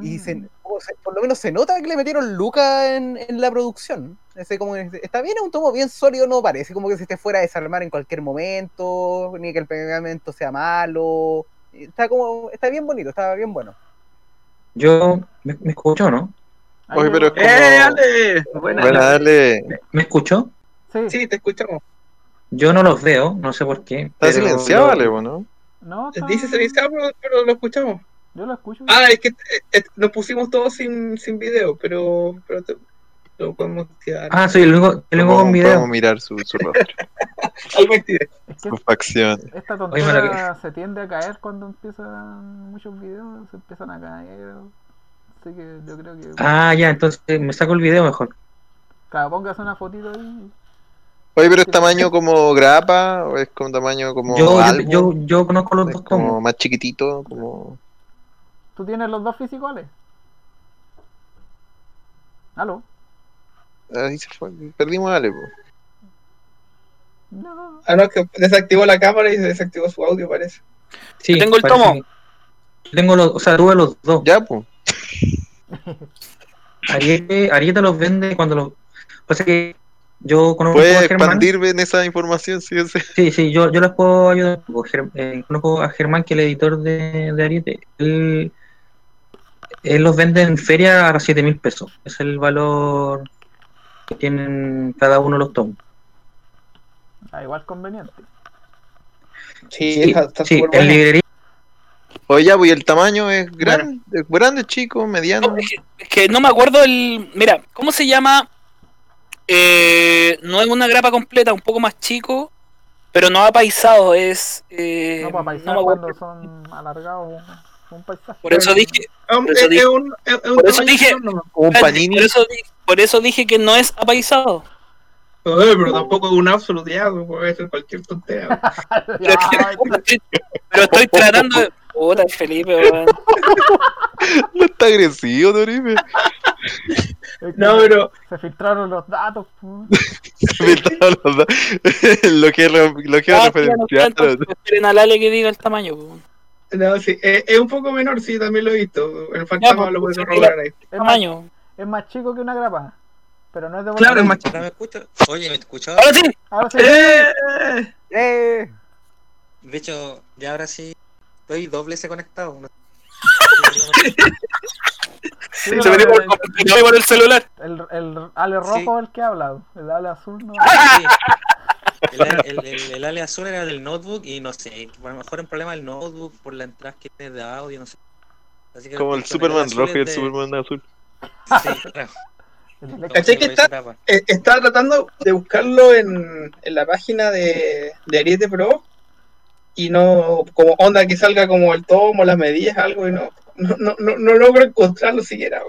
Y se- o sea, por lo menos se nota que le metieron Luca en, en la producción. Ese como, está bien, es un tomo bien sólido, no parece como que se esté fuera a desarmar en cualquier momento, ni que el pegamento sea malo. Está como, está bien bonito, está bien bueno. Yo, ¿me, me escuchó, no? Oye, pero es como- ¡Eh, Ale! Buena. Bueno, dale. ¿Me, me escuchó? Sí, Sí, te escuchamos. Yo no los veo, no sé por qué. Está silenciado, lo- vale, ¿no? no, está- Dice silenciado, pero, pero lo escuchamos. Yo lo escucho. Ah, es que eh, eh, nos pusimos todos sin, sin video, pero, pero te- lo podemos tirar. Ah, el único Podemos- con video. podemos mirar su, su rostro, Ahí me tiré. es que sus facciones. esta Oye, la tontería se tiende a caer cuando empiezan muchos videos, se empiezan a caer. Así que yo creo que. Ah, ya, entonces me saco el video mejor. Claro, póngase una fotito ahí. Oye, pero es tamaño como grapa o es como tamaño como Yo, yo, álbum? yo, yo conozco los es dos como tomos. más chiquitito, como ¿Tú tienes los dos fisicales? ¿Aló? ahí se fue, perdimos a Ale, po. No. Ah, no, es que desactivó la cámara y se desactivó su audio, parece. Sí, Yo tengo el tomo. que- tengo los, o sea, tuve los dos. Ya, pues. Ariete, Ariete los vende cuando los. Pasa que yo conozco Puedes a Germán. expandirme en esa información, sí, sí. Sí, sí, yo, yo les puedo ayudar. eh, conozco a Germán, que es el editor de, de Ariete. Él, él los vende en feria a 7 mil pesos. Es el valor que tienen cada uno de los tomos. Ah, igual conveniente. Sí, Sí, está, está sí, bueno. librería. Oye, pues, ¿y el tamaño es grande, grande, chico, mediano. No, es, que, es que no me acuerdo el. Mira, ¿cómo se llama? Eh, no es una grapa completa, un poco más chico, pero no apaisado, es. Eh, no, para no paisar me acuerdo. cuando son alargados un paisaje. Por eso dije, por es, eso es dije- por eso dije- que no es apaisado. Oye, pero tampoco es un absoluto ya, puede ser cualquier tontería. Pero, es que- pero estoy tratando de. Puta, Felipe, weón. No está agresivo, Doribe. No, pero Se filtraron los datos. Me estaba los da- lo que lo que Ah, referenciar. ya, no, esperen al Ale que diga el tamaño. weón. No, sí, es, es un poco menor, sí, también lo he visto. El fantasma pues, lo puede sí, corroborar ahí. Es más, Tamaño. es más chico que una grapa. Pero no es de buena Claro, es más chico. ¿Ahora me escucha? Oye, ¿me escuchaba? Ahora sí. Ahora sí. ¡Eh! ¡Eh! De hecho, ya ahora sí estoy doble se conectado. ¿no? Sí, Se pero por el celular. El, el ale rojo es el que habla, el ale azul no. Sí. El, el, el, el ale azul era del notebook y no sé, a lo mejor un problema del notebook por la entrada que tiene de audio, no sé. Así que Como el Superman rojo y el de- Superman azul. Sí, claro. El electro- ¿Cachai que está? Eh, estaba tratando de buscarlo en, en la página de, de Ariete Pro y no, como onda que salga como el tomo, las medidas, algo, y no, no, no, no, no logro encontrarlo siquiera.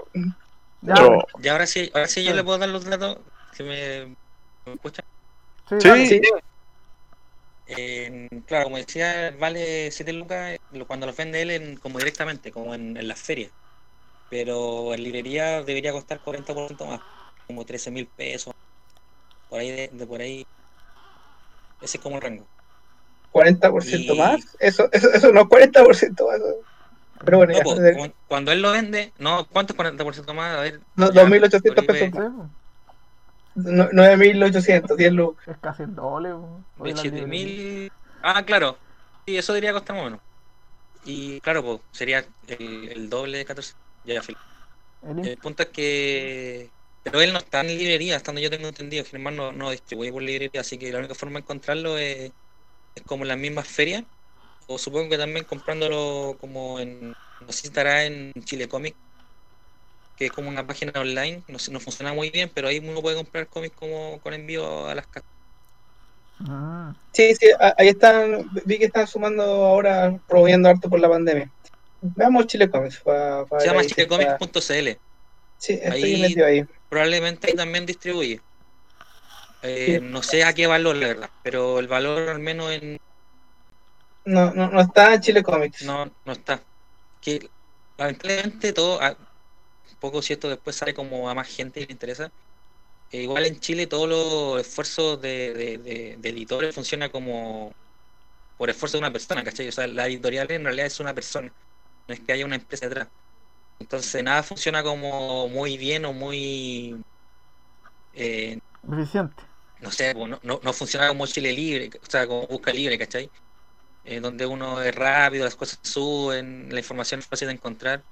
Ya, Yo- Y ahora sí, ahora sí yo le puedo dar los datos que me, me escuchan. Sí, Eh, claro, como decía, vale 7 lucas lo- cuando los vende él en- como directamente, como en, en las ferias. Pero en librería debería costar 40% más, como 13 mil pesos. Por ahí, de, de por ahí. Ese es como el rango. 40% Y- más. Eso, eso, eso no es 40% más. Pero bueno, No, ya, po, de- cu- cuando él lo vende, no, ¿cuánto es 40% más? A ver. No, ya, 2.800 por eBay, pesos. No- 9.800, 10 lucas. es casi el doble. pues. Oye, la 27 librería. mil. Ah, claro. Sí, eso debería costar más o menos. Y claro, pues sería el, el doble de 14. Ya. El El punto es que. Pero él no está en librería, hasta donde yo tengo entendido. Germán no, no distribuye por librería, así que la única forma de encontrarlo es, es como en las mismas ferias. O supongo que también comprándolo como en. No sé si estará en Chile Comic, que es como una página online. No no funciona muy bien, pero ahí uno puede comprar cómics como con envío a las casas. Mm, Sí, sí, ahí están, vi que están sumando ahora, promoviendo harto por la pandemia. Veamos Chile Comics. pa- pa Se llama chilecomics.cl. Sí, estoy Ahí- metido ahí. Probablemente ahí también distribuye. Eh, Sí. No sé a qué valor, la verdad, pero el valor al menos en, No, no, no está en Chile Comics. no, no está. Que lamentablemente todo, a- un poco si esto después sale como a más gente y le interesa. eh, igual en Chile todos los esfuerzos de, de, de- de editores funciona como por esfuerzo de una persona, ¿cachai? O sea, la editorial en realidad es una persona, no es que haya una empresa detrás. Entonces nada funciona como muy bien o muy eh, eficiente. no sé, no, no, no funciona como Chile Libre, o sea, como Busca Libre, ¿cachai? Eh, donde uno es rápido, las cosas suben, la información es fácil de encontrar.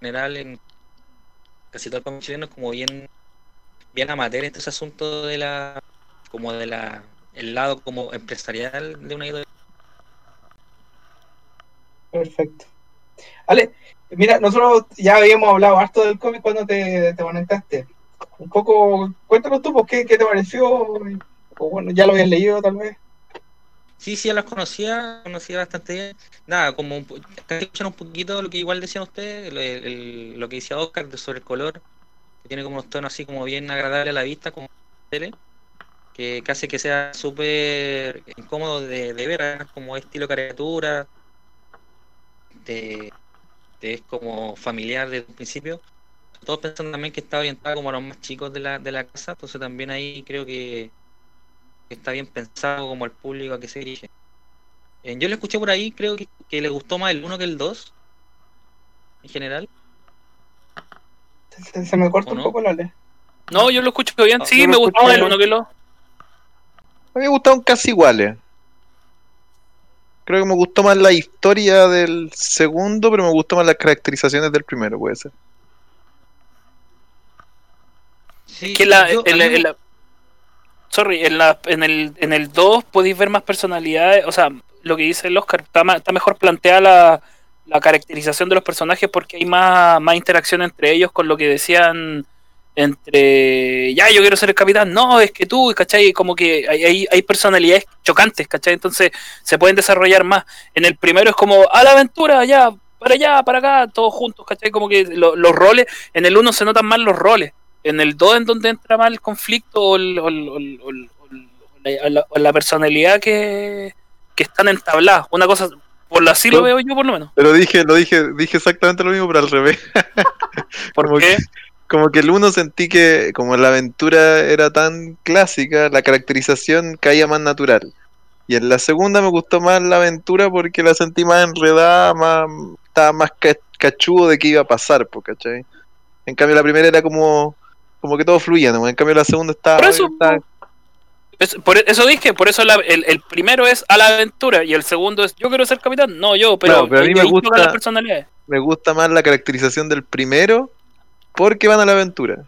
En general, en casi todo el cómic es como bien, bien amateur este asunto de la, como de la, el lado como empresarial de una editorial. Perfecto. Ale, mira, nosotros ya habíamos hablado harto del cómic cuando te, te conectaste. Un poco, cuéntanos tú, pues, ¿qué, qué te pareció? O bueno, ya lo habías leído tal vez. Sí, sí, los conocía, conocía bastante bien. Nada, como un, un poquito lo que igual decían ustedes, lo, que decía Oscar sobre el color, que tiene como unos tonos así como bien agradables a la vista, como tele, que casi que sea súper incómodo de, de ver, como estilo caricatura, de- es como familiar desde un principio. Todos pensando también que está orientada como a los más chicos de la, de la casa, entonces también ahí creo que que está bien pensado como el público a que se dirige. Eh, yo lo escuché por ahí, creo que, que le gustó más el 1 que el 2, en general. Se, se me corta ¿O un no? poco, Ale. No, yo lo escucho bien. Ah, Sí, me gustó más el bien. uno que lo. A mí me gustaron casi iguales. Creo que me gustó más la historia del segundo, pero me gustó más las caracterizaciones del primero, puede ser. Sí, que la, yo- la- la- sorry, en, la, en, el, en el 2 podéis ver más personalidades, o sea, lo que dice el Oscar, está, ma- está mejor planteada la, caracterización de los personajes porque hay más, más interacción entre ellos con lo que decían entre, ya, yo quiero ser el capitán, no, es que tú, ¿cachai? Como que hay, hay, personalidades chocantes, ¿cachai? Entonces se pueden desarrollar más. En el primero es como, a la aventura, ya, para allá, para acá, todos juntos, ¿cachai? Como que lo- los roles, en el 1 se notan más los roles en el 2 en donde entra más el conflicto o, el- o el- o el- o el- o el- o la, personalidad que, que están entabladas. Una cosa, por así lo veo yo por lo menos. Pero dije, lo dije, dije exactamente lo mismo, pero al revés. ¿Por Como qué? que- Como que el uno sentí que, como la aventura era tan clásica, la caracterización caía más natural. Y en la segunda me gustó más la aventura porque la sentí más enredada, más, estaba más ca- cachudo de qué iba a pasar, ¿cachai? En cambio la primera era como, como que todo fluía, ¿no? En cambio la segunda estaba... Por eso, Es- por eso dije, por eso la- el, el primero es a la aventura y el segundo es yo quiero ser capitán. No, yo, pero, Claro, pero a mí me gusta- las personalidades. me gusta más la caracterización del primero porque van a la aventura.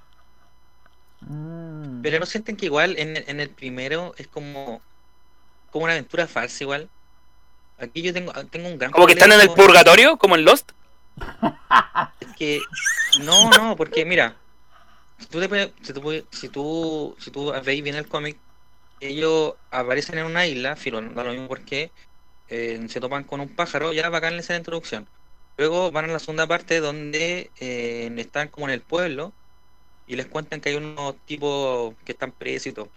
Mm. Pero no sienten que igual en, el- en el primero es como, como una aventura falsa igual. Aquí yo tengo, tengo un gran Como que están en el purgatorio, como en Lost. Es que no, no, porque mira, si tú, te si tú, si tú, si tú veis bien el cómic, ellos aparecen en una isla, filo, no da lo mismo porque eh, se topan con un pájaro, ya bacán esa introducción. Luego van a la segunda parte donde eh, están como en el pueblo y les cuentan que hay unos tipos que están presos y todo.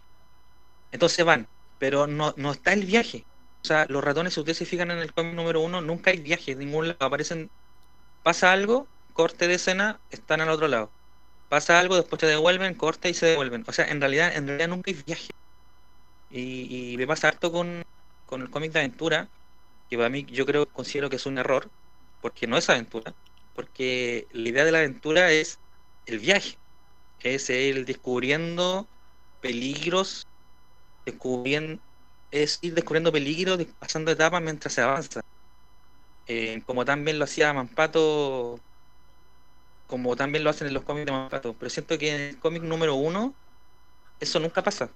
Entonces van, pero no, no está el viaje. O sea, los ratones, si ustedes se fijan en el cómic número uno, nunca hay viaje, ningún lado. Aparecen, pasa algo, corte de escena, están al otro lado. Pasa algo, después se devuelven, corte y se devuelven. O sea, en realidad, en realidad nunca hay viaje. Y, y me pasa harto con, con el cómic de aventura, que para mí yo creo, considero que es un error, porque no es aventura, porque la idea de la aventura es el viaje, es el descubriendo peligros, descubriendo, es ir descubriendo peligros, pasando etapas mientras se avanza. Eh, como también lo hacía Mampato, como también lo hacen en los cómics de Mampato, pero siento que en el cómic número uno eso nunca pasa.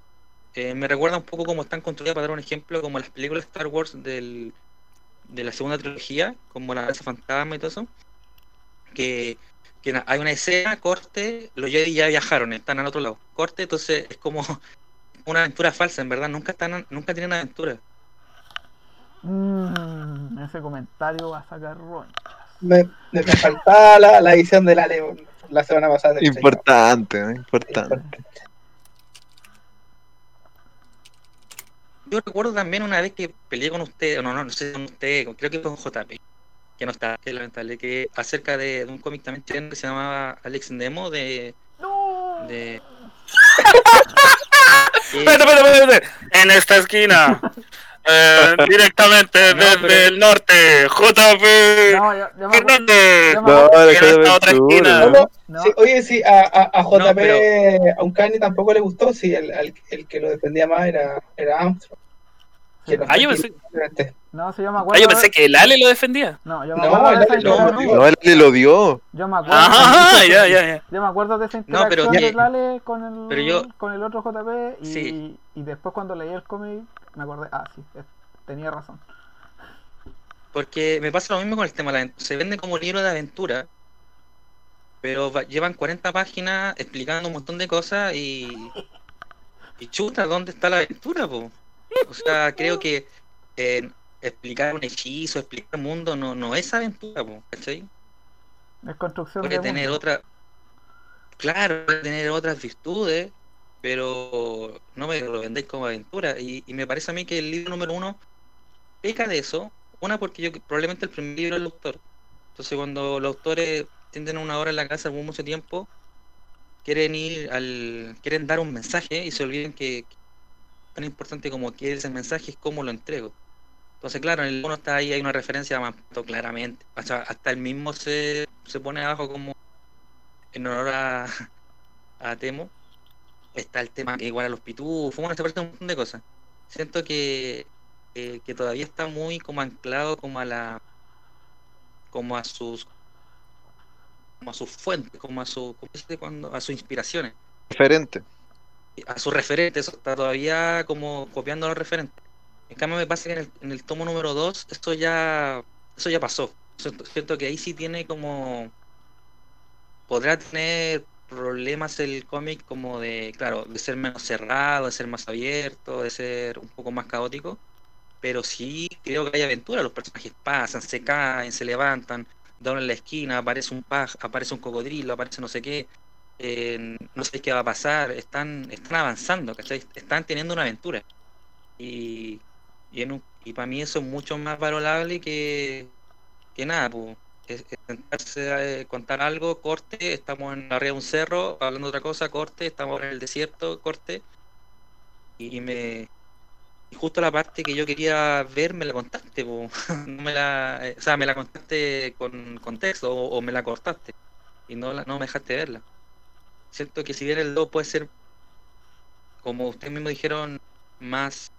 Eh, me recuerda un poco cómo están construidas, para dar un ejemplo, como las películas Star Wars del, de la segunda trilogía, como la Casa Fantasma y todo eso, que, que hay una escena, corte, los Jedi ya viajaron, están al otro lado, corte, entonces es como una aventura falsa, en verdad, nunca están, nunca tienen aventura. Mm, ese comentario va a sacar ronchas. Me, me faltaba la, la edición de la León la semana pasada. Importante, ¿no? importante. Yo recuerdo también una vez que peleé con usted, no, no, no sé con usted, creo que con JP, que no está, que es lamentable, que acerca de, de un cómic también chileno que se llamaba Alex Demo de... ¡No! de Espérate, espérate, espérate. En esta esquina. eh, directamente No, desde pero- el norte. JP No, me acuerdo. Fernández. Oye, sí, a, a, a JP, pero- a Uncanny tampoco le gustó, sí, el, el, el que lo defendía más era, era Armstrong. Ah, yo pensé, simplemente. No, sí, yo me ah, acuerdo. yo pensé que el Ale lo defendía. No, yo me No, acuerdo de esa el Ale no, interacción. No, él le lo dio. Yo me acuerdo. Ajá, ya, ya, ya. Yo me acuerdo de esa No, interacción pero de ya- Lale con el, pero yo- con el otro JP y, Sí. y después cuando leí el cómic me acordé, ah, sí, es- tenía razón. Porque me pasa lo mismo con el tema de la aventura. Se vende como libro de aventura, pero va- llevan 40 páginas explicando un montón de cosas y. Y chuta, ¿dónde está la aventura, po? O sea, creo que eh, explicar un hechizo, explicar un mundo, no, no es aventura, ¿cachai? Es construcción Puede de tener mundo. otra. Claro, puede tener otras virtudes, pero no me lo vendéis como aventura. Y, y me parece a mí que el libro número uno peca de eso. Una, porque yo probablemente el primer libro es el autor. Entonces, cuando los autores tienden una hora en la casa por mucho tiempo, quieren ir al. quieren dar un mensaje y se olviden que, que tan importante como que es ese mensaje es cómo lo entrego. Entonces, claro, en el uno está ahí, hay una referencia a claramente. O sea, hasta el mismo se, se pone abajo como en honor a, a Temo. Está el tema igual a los pitufos, bueno, se parece un montón de cosas. Siento que, que, que todavía está muy como anclado como a la como a sus como a sus fuentes, como a su ¿cómo se dice cuando? a sus inspiraciones, Diferente. a sus referentes, está todavía como copiando a los referentes. En cambio me pasa que en el, en el tomo número 2 esto ya eso ya pasó. Siento, que ahí sí tiene como podrá tener problemas el cómic como de, claro, de ser menos cerrado, de ser más abierto, de ser un poco más caótico, pero sí creo que hay aventura, los personajes pasan, se caen, se levantan, doblan la esquina, aparece un paj, aparece un cocodrilo, aparece no sé qué, eh, no sé qué va a pasar, están, están avanzando, ¿cachai? Están teniendo una aventura. Y, y, en un- y para mí eso es mucho más valorable que, que nada, pues es, es a contar algo, corte, estamos en arriba de un cerro, hablando de otra cosa, corte, estamos en el desierto, corte, y, y me y justo la parte que yo quería ver me la contaste, po. no me la, eh, o sea, me la contaste con contexto o, o me la cortaste y no, la, no me dejaste verla. Siento que si bien el 2 puede ser, como ustedes mismos dijeron, más,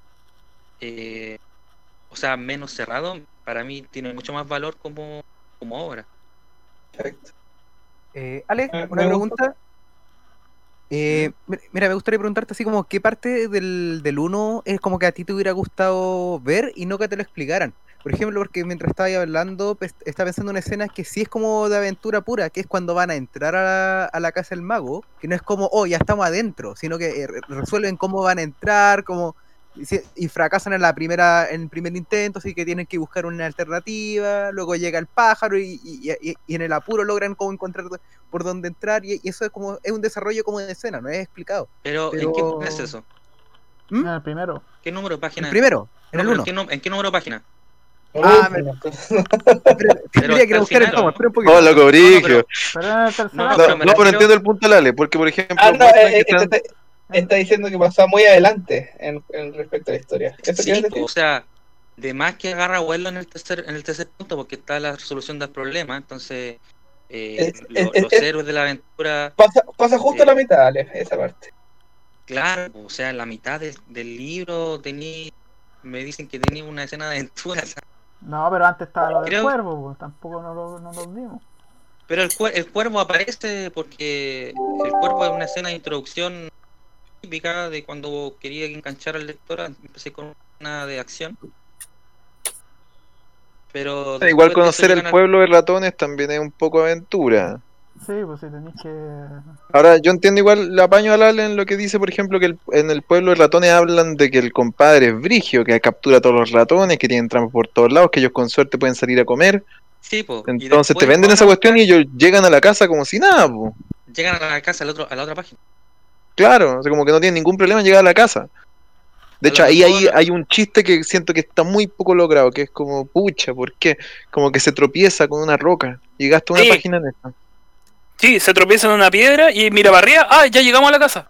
eh, o sea, menos cerrado, para mí tiene mucho más valor como, como obra. Perfecto. Eh, Ale, Eh, una me pregunta. Eh, mi- mira, me gustaría preguntarte así como qué parte del, del 1 es como que a ti te hubiera gustado ver y no que te lo explicaran. Por ejemplo, porque mientras estaba ahí hablando, pues, estaba pensando en una escena que sí es como de aventura pura, que es cuando van a entrar a la, a la casa del mago, que no es como, oh, ya estamos adentro, sino que eh, re- resuelven cómo van a entrar, cómo y, fracasan en la primera, en el primer intento, así que tienen que buscar una alternativa, luego llega el pájaro y, y- y- y en el apuro logran como encontrar por dónde entrar, y, y eso es como, es un desarrollo como de escena, no es explicado. Pero, ¿en qué página es eso? ¿Mm? En el primero. ¿Qué número de El página? primero, en el 1. ¿en, qué, nu- en qué número de página? Ah, me-. Tendría que buscar el espera un poquito. Oh, loco, No, pero no, entiendo el punto de Lale, porque por ejemplo, Ah, no, eh, eh, están- está, diciendo que pasaba muy adelante en, en respecto a la historia. ¿Eso Sí, quieres decir? o sea, de más que agarra vuelo en el tercer, en el tercer punto, porque está la resolución del problema, entonces eh, Es- lo- es- es- los es- héroes de la aventura, Pasa, pasa justo Eh. a la mitad, Ale, esa parte. claro, o sea, la mitad del, del libro tení, me dicen que tenía una escena de aventura, No, pero antes estaba lo del Creo- cuervo, pues, tampoco no lo, no lo vimos. pero el, cuer- el cuervo aparece porque el cuervo es una escena de introducción típica de cuando quería enganchar al lector, empecé con una de acción. Pero Ah, Igual conocer el al- pueblo de ratones también es un poco aventura. Sí, pues si tenéis que. Ahora, yo entiendo igual, le apaño a Lale en lo que dice, por ejemplo, que el- en el pueblo de ratones hablan de que el compadre es brigio, que captura a todos los ratones, que tienen trampas por todos lados, que ellos con suerte pueden salir a comer. Sí, y Entonces te venden esa a- cuestión y ellos llegan a la casa como si nada, po. Llegan a la casa al otro, a la otra página. Claro, o sea, como que no tienen ningún problema en llegar a la casa. De hecho, ahí hay, hay un chiste que siento que está muy poco logrado, que es como, pucha, ¿por qué? Como que se tropieza con una roca y gasta una Sí. página en esta. Sí, se tropieza en una piedra y mira para arriba. Ah, ya llegamos a la casa.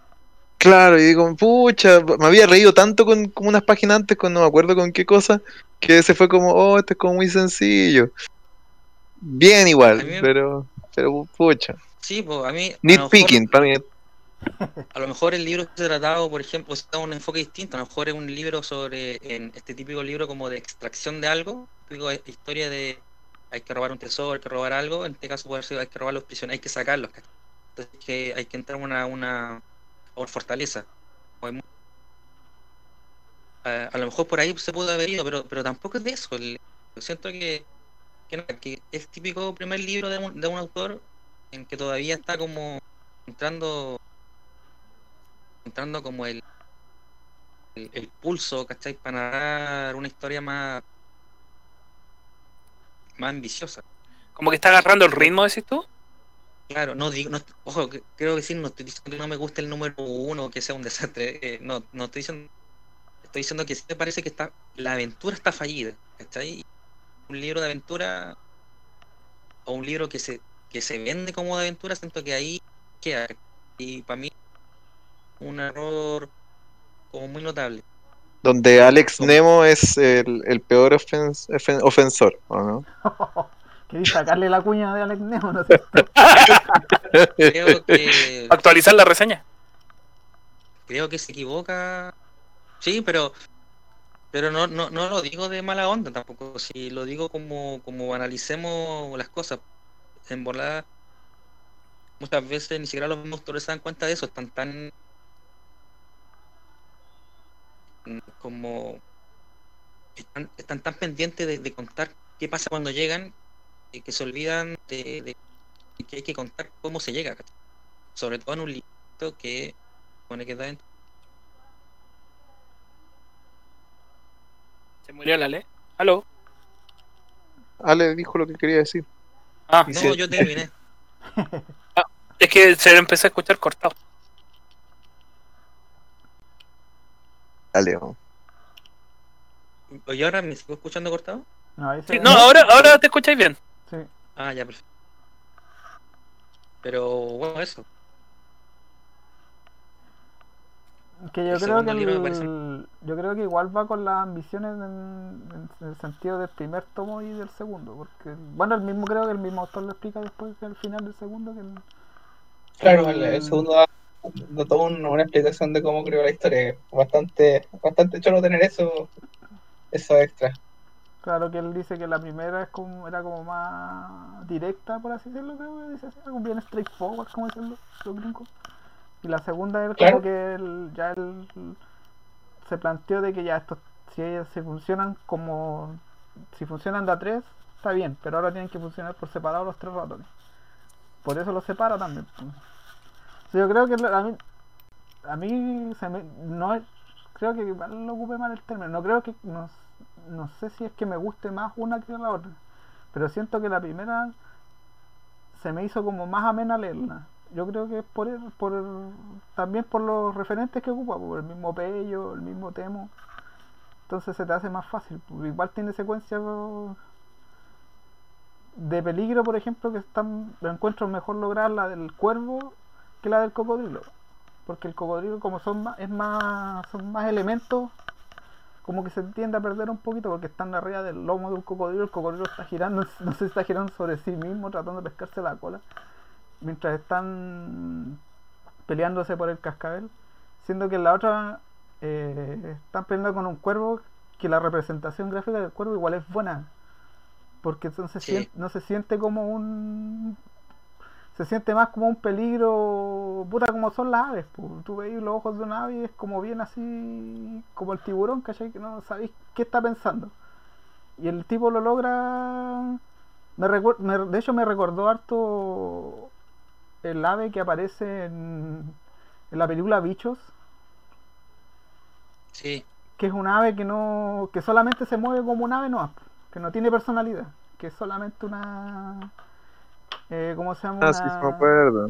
Claro, y digo, pucha, me había reído tanto con, con unas páginas antes, con no me acuerdo con qué cosa, que se fue como, oh, esto es como muy sencillo. Bien igual, pero, pero pucha. Sí, pues a mí. Nitpicking, mejor- para mí. A lo mejor el libro se tratado, por ejemplo, da un enfoque distinto. A lo mejor es un libro sobre, en este típico libro como de extracción de algo, de- historia de hay que robar un tesoro, hay que robar algo. En este caso puede ser hay que robar los prisioneros, hay que sacarlos. Entonces que hay que entrar a una, una, a una fortaleza. O hay mu- a, a lo mejor por ahí se pudo haber ido, pero, pero tampoco es de eso. Yo siento que, que, que es típico primer libro de un, de un autor en que todavía está como entrando entrando como el, el, el pulso, ¿cachai? Para narrar una historia más más ambiciosa. Como que está agarrando el ritmo, decís tú. Claro, no digo, no, ojo, que- creo que sí, no estoy diciendo que no me guste el número uno, que sea un desastre, eh, no, no estoy diciendo, estoy diciendo que sí me parece que está, la aventura está fallida, ¿cachai? Un libro de aventura o un libro que se, que se vende como de aventura, siento que ahí queda, y para mí un error como muy notable. Donde Alex Nemo es el, el peor ofens- ofen- ofensor, ¿o no? Sacarle la cuña de Alex Nemo, no sé. Creo que Actualizar la reseña. creo que se equivoca. Sí, pero pero no, no, no lo digo de mala onda tampoco. Si lo digo como, como analicemos las cosas. En volada, muchas veces ni siquiera los autores se dan cuenta de eso. Están tan mm, como están, están tan pendientes de, de contar qué pasa cuando llegan eh, que se olvidan de, de que hay que contar cómo se llega. ¿cachai? Sobre todo en un libro que pone que está dentro. Se murió la ley. ¿Aló? Ale dijo lo que quería decir. Ah, No, sí. yo terminé. es que se lo empecé a escuchar cortado. Ale, ¿no? ¿Y ahora me sigo escuchando cortado? No, ahí se Sí, ve. no, ahora, ahora te escucháis bien. Sí. Ah, ya, perfecto. Pero bueno, eso. Que yo El creo que yo creo igual va con las ambiciones en, en el sentido del primer tomo y del segundo, porque bueno el mismo creo que el mismo autor lo explica después que al final del segundo que el- Claro, el, el segundo da, da toda un- una explicación de cómo creó la historia. Bastante, bastante chulo tener eso, eso extra. Claro que él dice que la primera es como, era como más directa, por así decirlo, creo que dice así, algo bien straightforward, como dicen los, gringos. Y la segunda es Claro. como que él, ya él se planteó de que ya estos, si ellas se funcionan como, si funcionan de a tres, está bien, pero ahora tienen que funcionar por separado los tres ratones. Por eso los separa también. Yo creo que a mí, a mí se me, no es, creo que igual lo ocupé mal el término. No creo que, no, no sé si es que me guste más una que la otra, pero siento que la primera se me hizo como más amena leerla. Yo creo que es por, por también por los referentes que ocupa, por el mismo Pello, el mismo Temo. Entonces se te hace más fácil. pues, Igual tiene secuencias de peligro, por ejemplo, que están, encuentro mejor lograr la del cuervo que la del cocodrilo. Porque el cocodrilo, como son más, es más, son más elementos, como que se tiende a perder un poquito porque están arriba del lomo de un cocodrilo, el cocodrilo está girando, no sé si está girando sobre sí mismo, tratando de pescarse la cola, mientras están peleándose por el cascabel, siendo que en la otra eh, están peleando con un cuervo que la representación gráfica del cuervo igual es buena, porque entonces Sí. no se siente como un se siente más como un peligro, puta como son las aves, tú veis los ojos de una ave y es como bien así, como el tiburón, ¿cachai? Que no sabéis qué está pensando. Y el tipo lo logra, me recuer- me- de hecho me recordó harto el ave que aparece en, en la película Bichos, Sí, que es un ave que no, que solamente se mueve como un ave no, que no tiene personalidad, que es solamente una, eh, ¿cómo se llama? Ah, sí, Una- se me acuerdo.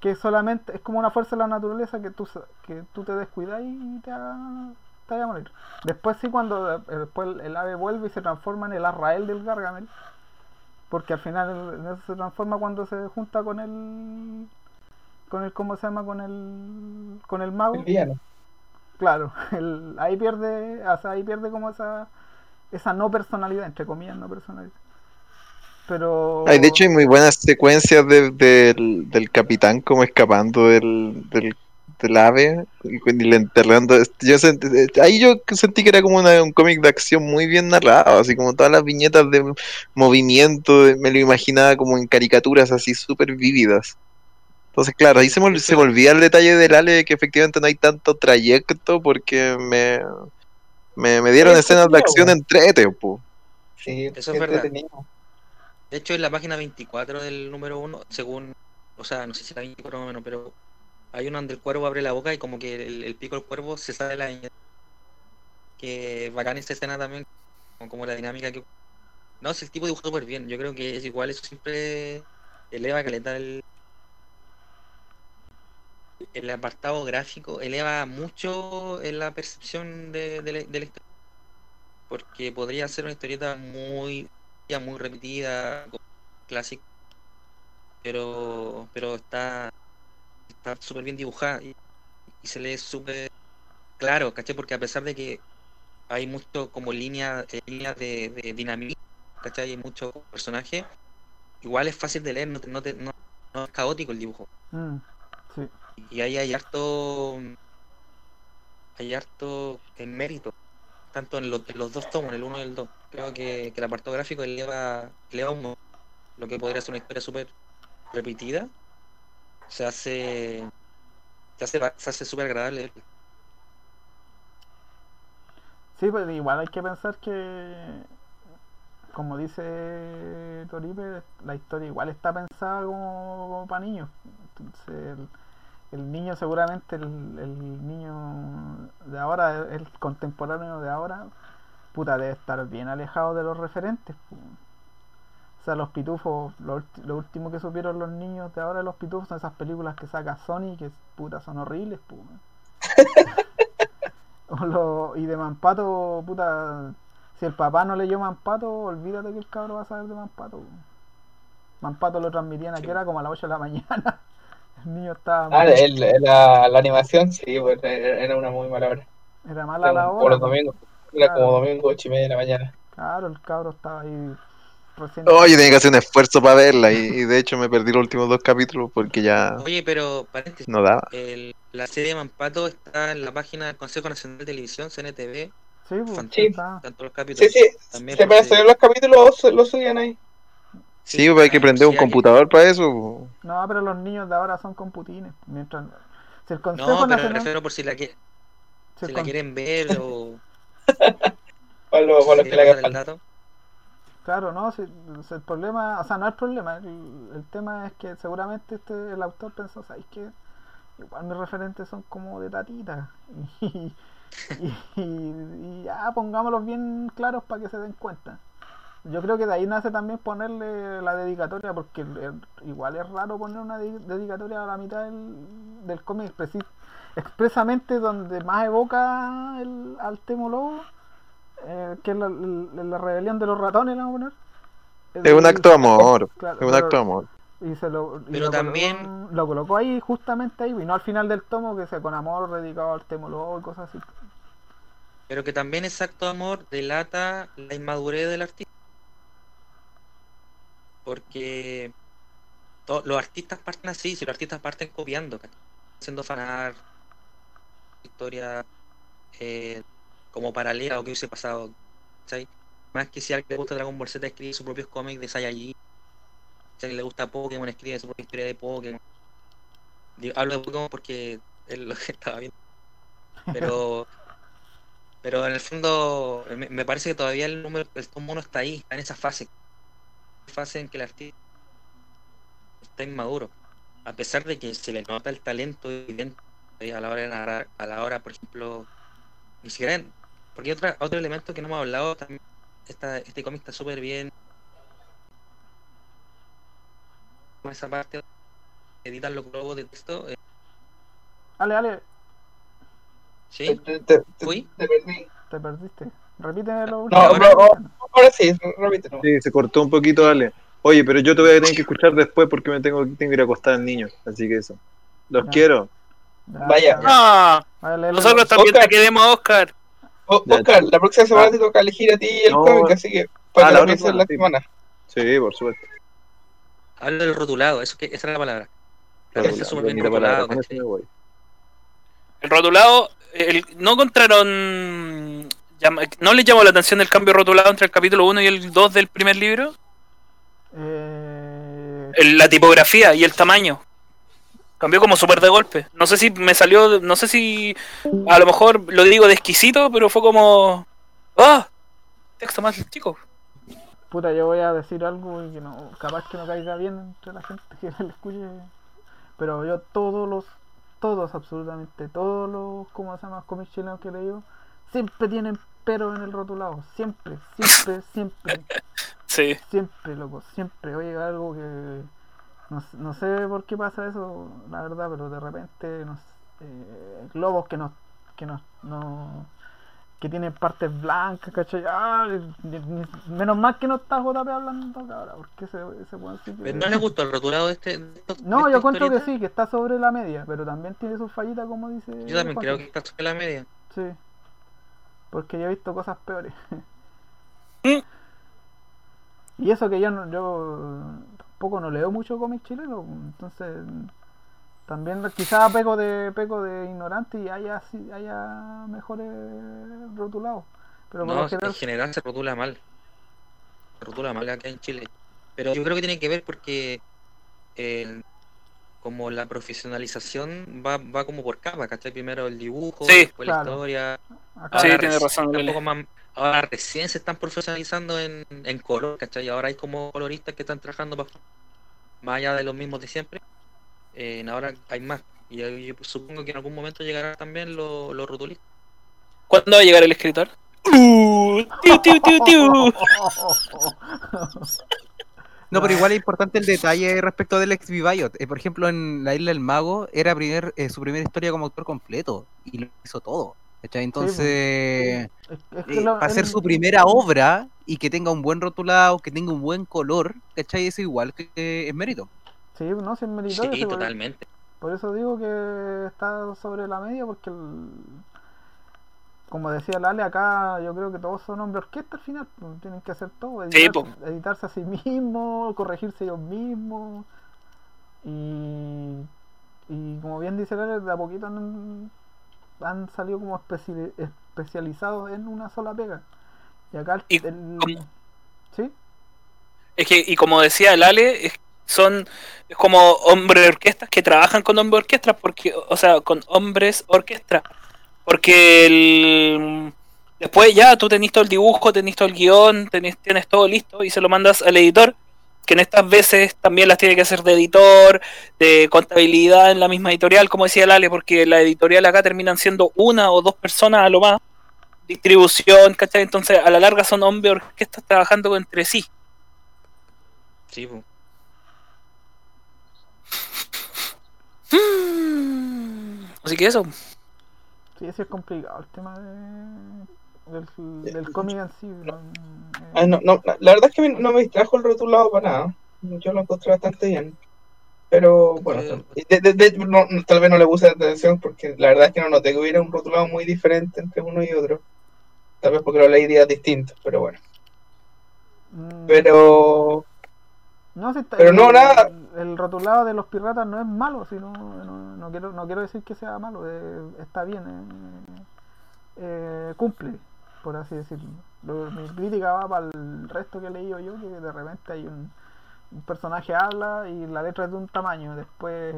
que solamente es como una fuerza de la naturaleza que tú sa- que tú te descuidas y te, va- te vaya a morir. Después sí cuando eh, después el, ave vuelve y se transforma en el Arrael del Gargamel, porque al final eso se transforma cuando se junta con el con el cómo se llama con el con el mago. El villano. Claro, el, ahí pierde, o sea, ahí pierde como esa esa no personalidad, entre comillas, no personalidad. Pero Ay, de hecho, hay muy buenas secuencias de- del, del capitán como escapando del, del, del ave y, le enterrando. Yo sentí- ahí yo sentí que era como una- un cómic de acción muy bien narrado, así como todas las viñetas de movimiento, de- me lo imaginaba como en caricaturas así súper vívidas. Entonces, claro, ahí se me, se me olvida el detalle del Ale que efectivamente no hay tanto trayecto porque me, me, me dieron Es escenas de acción entretenido, entrete, po. Sí, Eso es verdad. entretenido. De hecho en la página 24 del número 1, según, o sea, no sé si la 24 o menos, pero hay uno donde el cuervo abre la boca y como que el, pico del cuervo se sale la. Que bacán esa escena también, como, como la dinámica que... No, si el tipo dibujó súper bien, yo creo que es igual, eso siempre eleva caleta el... El apartado gráfico eleva mucho en la percepción de, de de la historia. Porque podría ser una historieta muy muy repetida, como clásico, pero pero está está súper bien dibujada y, y se lee súper claro, ¿cachai? Porque a pesar de que hay mucho como línea, eh, líneas de, de dinamismo, ¿cachai? Hay muchos personajes, igual es fácil de leer, no, te- no, te- no- no es caótico el dibujo. Mm, sí. Y ahí hay harto hay harto en mérito, tanto en, los- en los dos tomos, en el uno y el dos. Creo que, que el apartado gráfico eleva, eleva un lo que podría ser una historia súper repetida. Se hace se hace, ba- se hace súper agradable. Sí, pero igual hay que pensar que, como dice Toripe, la historia igual está pensada como, para niños. Entonces, el, el niño seguramente, el, el niño de ahora, el contemporáneo de ahora, puta, debe estar bien alejado de los referentes. O sea, los pitufos, lo, lo último que supieron los niños de ahora de los pitufos son esas películas que saca Sony que puta son horribles. O lo- y de Mampato, puta, si el papá no leyó Mampato, olvídate que el cabro va a saber de Mampato. Mampato lo transmitían a Sí. que era como a las 8 de la mañana. El niño estaba Ah, el- la, la animación, sí, pues, era una muy mala hora. era mala la hora. los domingos. Era Claro. como domingo, ocho y media de la mañana. Claro, el cabro estaba ahí recién. Oye, tenía que hacer un esfuerzo para verla y, y de hecho me perdí los últimos dos capítulos porque ya Oye, pero paréntesis, no daba. el- la serie Mampato está en la página del Consejo Nacional de Televisión, CNTV, Sí, pues, está. Tanto los capítulos. Sí, sí. También Se para subir los capítulos lo subían ahí. Sí, pues hay que prender un sí, hay- computador para eso. po. No, pero los niños de ahora son computines. Mientras. Si el Consejo No, pero me Nacional. refiero por si la, que- si si la con- quieren ver o Para los, si que el ganan. dato. Claro, no, si, si el problema, o sea, no el problema, el, el tema es que seguramente este el autor pensó, ¿sabes qué? Igual mis referentes son como de tatita. Y, y- y ya pongámoslos bien claros para que se den cuenta. Yo creo que de ahí nace también ponerle la dedicatoria, porque el- el- igual es raro poner una de- dedicatoria a la mitad del, del cómic expresamente donde más evoca el, al Temo Lobo, eh, que es la, la- la rebelión de los ratones, le vamos a poner. Es un acto de amor. Claro, Es un acto de amor. y se lo, y Pero lo también- colocó, lo colocó ahí, justamente ahí, y no al final del tomo, que sea con amor dedicado al Temo Lobo y cosas así. Pero que también ese acto de amor delata la inmadurez del artista. Porque los artistas parten así, si los artistas parten copiando, haciendo fanar, historia eh, como paralela a lo que hubiese pasado. ¿cachai? Más que si a alguien le gusta Dragon Ball Z escribe sus propios cómics de Saiyajin. Si a alguien le gusta Pokémon escribe su propia historia de Pokémon. Hablo de Pokémon porque es lo que estaba viendo. Pero pero en el fondo me, me parece que todavía el número el tomo no está ahí, está en esa fase. Fase en que el artista está inmaduro. A pesar de que se le nota el talento evidente a la hora de narrar, a la hora, por ejemplo, ni siquiera en- porque hay otra, otro elemento que no hemos hablado también, esta, este cómic está súper bien. Esa parte editan los globos de texto. eh, Ale, Ale, ¿Sí? Te, te- te- ¿Fui? te perdí. te perdiste. Repíteme lo No, último. no, Ahora sí, repítelo. Sí, se cortó un poquito, dale. Oye, pero yo te voy a tener que escuchar después porque me tengo, tengo que ir a acostar al niño. Así que eso. Los Ya. quiero. Ya, Vaya. Ah, Vale, léelo. nosotros también Oscar. te queremos, Oscar. O- Oscar, la próxima semana Ah. te toca elegir a ti el No. cómic, así que Ah, para la la próxima la semana. Sí, por supuesto. Hablo del rotulado, eso que, esa era la palabra. Está la- súper la. El rotulado, el- ¿no encontraron... ¿No les llamó la atención el cambio rotulado entre el capítulo 1 y el 2 del primer libro? Eh, El- la tipografía y el tamaño. Cambió como súper de golpe. No sé si me salió, no sé si a lo mejor lo digo de exquisito, pero fue como... ¡Ah! Texto más chico. puta, yo voy a decir algo y que no, capaz que no caiga bien entre la gente que le escuche. Pero yo todos los, todos absolutamente, todos los, ¿cómo se llama? cómics chilenos que he leído, siempre tienen pero en el rotulado. Siempre, siempre, siempre. Sí. Siempre, loco, siempre. Oye, algo que. No, no sé por qué pasa eso, la verdad, pero de repente. No, sé, eh, globos que no. que no. no que tienen partes blancas, ¿cachai? Ah, menos mal que no está JP hablando ahora, porque se, se puede decir que. ¿No le gustó el rotulado de este? de No, yo encuentro que sí, que está sobre la media, pero también tiene sus fallitas, como dice. Yo también creo que está sobre la media. Sí. Porque yo he visto cosas peores. Mm. y eso que yo no, yo tampoco no leo mucho cómic chileno, entonces también quizás peco de peco de ignorante y haya haya mejores rotulados. Pero No, general en general se rotula mal. Se rotula mal acá en Chile. Pero yo creo que tiene que ver porque el- como la profesionalización va, va como por capa, ¿cachai? Primero el dibujo, Sí. después Claro. la historia. acá Sí, tiene razón, un poco más- ahora recién se están profesionalizando en, en color, ¿cachai? Ahora hay como coloristas que están trabajando pa- más allá de los mismos de siempre. Eh, ahora hay más. Y yo, yo supongo que en algún momento llegarán también los, los rotulistas. ¿Cuándo va a llegar el escritor? Uh, tiu, tiu, tiu, tiu. No, pero igual es importante el detalle respecto del ex Vivayot. Eh, por ejemplo, en La Isla del Mago era primer, eh, su primera historia como autor completo y lo hizo todo. ¿Cachai? Entonces, es, es que eh, hacer el- su primera obra y que tenga un buen rotulado, que tenga un buen color, ¿cachai? Es igual que, que es mérito. Sí, no, si es meritorio, Sí, por- totalmente. Por eso digo que está sobre la media, porque el- como decía Lale, acá yo creo que todos son hombres orquesta al final, pues, tienen que hacer todo, Sí, editarse, editarse a sí mismos, corregirse ellos mismos, y, y como bien dice Lale, de a poquito han, han salido como especi- especializados en una sola pega. Y acá el, Y el- como- ¿Sí? Es que, y como decía el Ale, es- son es como hombres orquestas que trabajan con hombres orquestas, porque, o sea, con hombres orquesta. Porque el, después ya tú tenés todo el dibujo, tenés todo el guion, tenés, tienes todo listo y se lo mandas al editor, que en estas veces también las tiene que hacer de editor, de contabilidad en la misma editorial, como decía el Ale, porque la editorial acá terminan siendo una o dos personas a lo más. Distribución, ¿cachai? Entonces a la larga son hombres orquestas trabajando entre sí. Sí, po. Así que eso. Sí, ese es complicado el tema de, del, del cómic en sí. ¿no? Eh, Ah, no, no, la verdad es que no me distrajo el rotulado para nada. Yo lo encontré bastante bien. Pero bueno, Sí. de- de- de- no- no- tal vez no le puse atención porque la verdad es que no noté que hubiera un rotulado muy diferente entre uno y otro. Tal vez porque lo leí días distintos, pero bueno. mm, Pero No, si está- Pero el, no, nada. El rotulado de los piratas no es malo, sino, no, no quiero, no quiero decir que sea malo, eh, está bien, eh, eh, cumple, por así decirlo. Lo- mi crítica va para el resto que he leído yo, que de repente hay un, un personaje habla y la letra es de un tamaño, después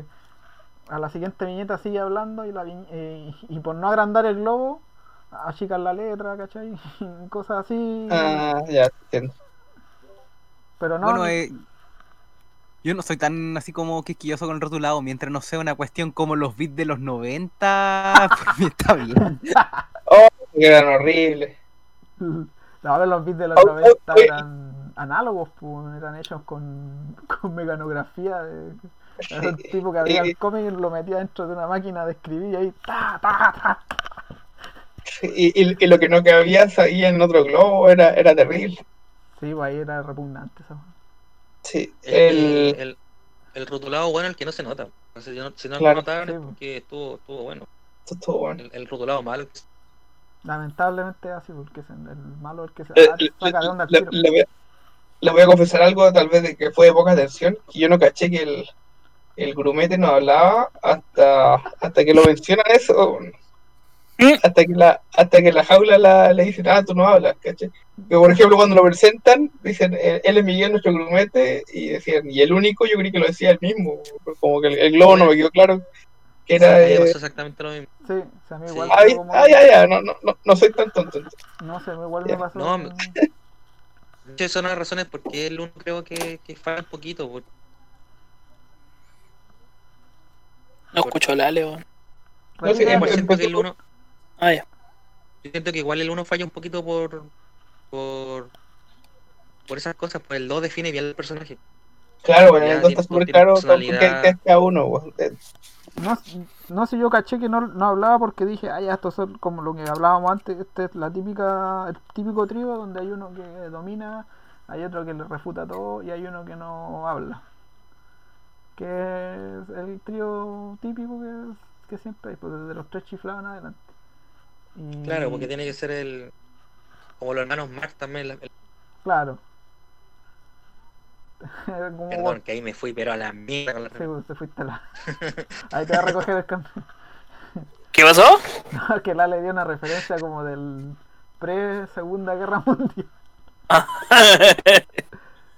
a la siguiente viñeta sigue hablando y, la vi- eh, y por no agrandar el globo, achican la letra, ¿cachai? Cosas así. ah, ya entiendo. pero no, Bueno, eh, yo no soy tan así como quisquilloso con el rotulado. Mientras no sea una cuestión como los beats de los 90, por mí está bien. Eran horribles. Ahora los beats de los Oh, oh, 90 oye. eran análogos, pues, eran hechos con, con mecanografía. De, era un tipo que abría el cómic y lo metía dentro de una máquina de escribir y ahí ta, ta, ta. Y, y- y lo que no cabía ahí en otro globo era, era terrible. Sí, pues ahí era repugnante eso. Sí, El, el, el, el rotulado bueno es el que no se nota. Entonces, si no, si no Claro. lo notaron Sí, es po. porque estuvo, estuvo bueno. estuvo bueno. El, el rotulado malo. Lamentablemente es así, porque es el, malo es el que se Eh, le, saca de onda le- tiro. le voy a, le voy a confesar algo, tal vez de que fue de poca atención, que yo no caché que el, el grumete no hablaba hasta, hasta que lo mencionan eso. ¿Mm? Hasta que la, hasta que la jaula la, le dicen, ah, tú no hablas, ¿caché? Que por ejemplo, cuando lo presentan, dicen, eh, él es Miguel, nuestro grumete, y decían, y el único, yo creí que lo decía él mismo, como que el, el globo no me quedó claro que era. A me eh, pasó exactamente lo mismo. Sí, a mí Sí. igual Ay, fue como- ay, ay, ay, no, no, no, no soy tan tonto. No sé, a mí igual me pasó. No, me- De hecho, son las razones por qué el uno creo que, que falla un poquito. por- No escucho la Ale, weón. No, sí, Igual siento que el empezó- uno, Ah, ya. yo siento que igual el uno falla un poquito por por por esas cosas, pues el 2 define bien el personaje. Claro, bueno, el 2 tiene- está súper claro porque personalidad. es cada uno. No, no sé, yo caché que no, no hablaba porque dije, ah, ya, estos son como lo que hablábamos antes, este es la típica, el típico trío donde hay uno que domina, hay otro que le refuta todo y hay uno que no habla. Que es el trío típico que, que siempre hay, pues desde los tres chiflados en adelante. Y- Claro, porque tiene que ser el como los hermanos Marx también. la- el- Claro. Como- perdón, que ahí me fui, pero a la mierda con la Sí, pues, te fuiste a la... Ahí te va a recoger el cambio. ¿Qué pasó? No, que la le dio una referencia como del pre-segunda guerra mundial.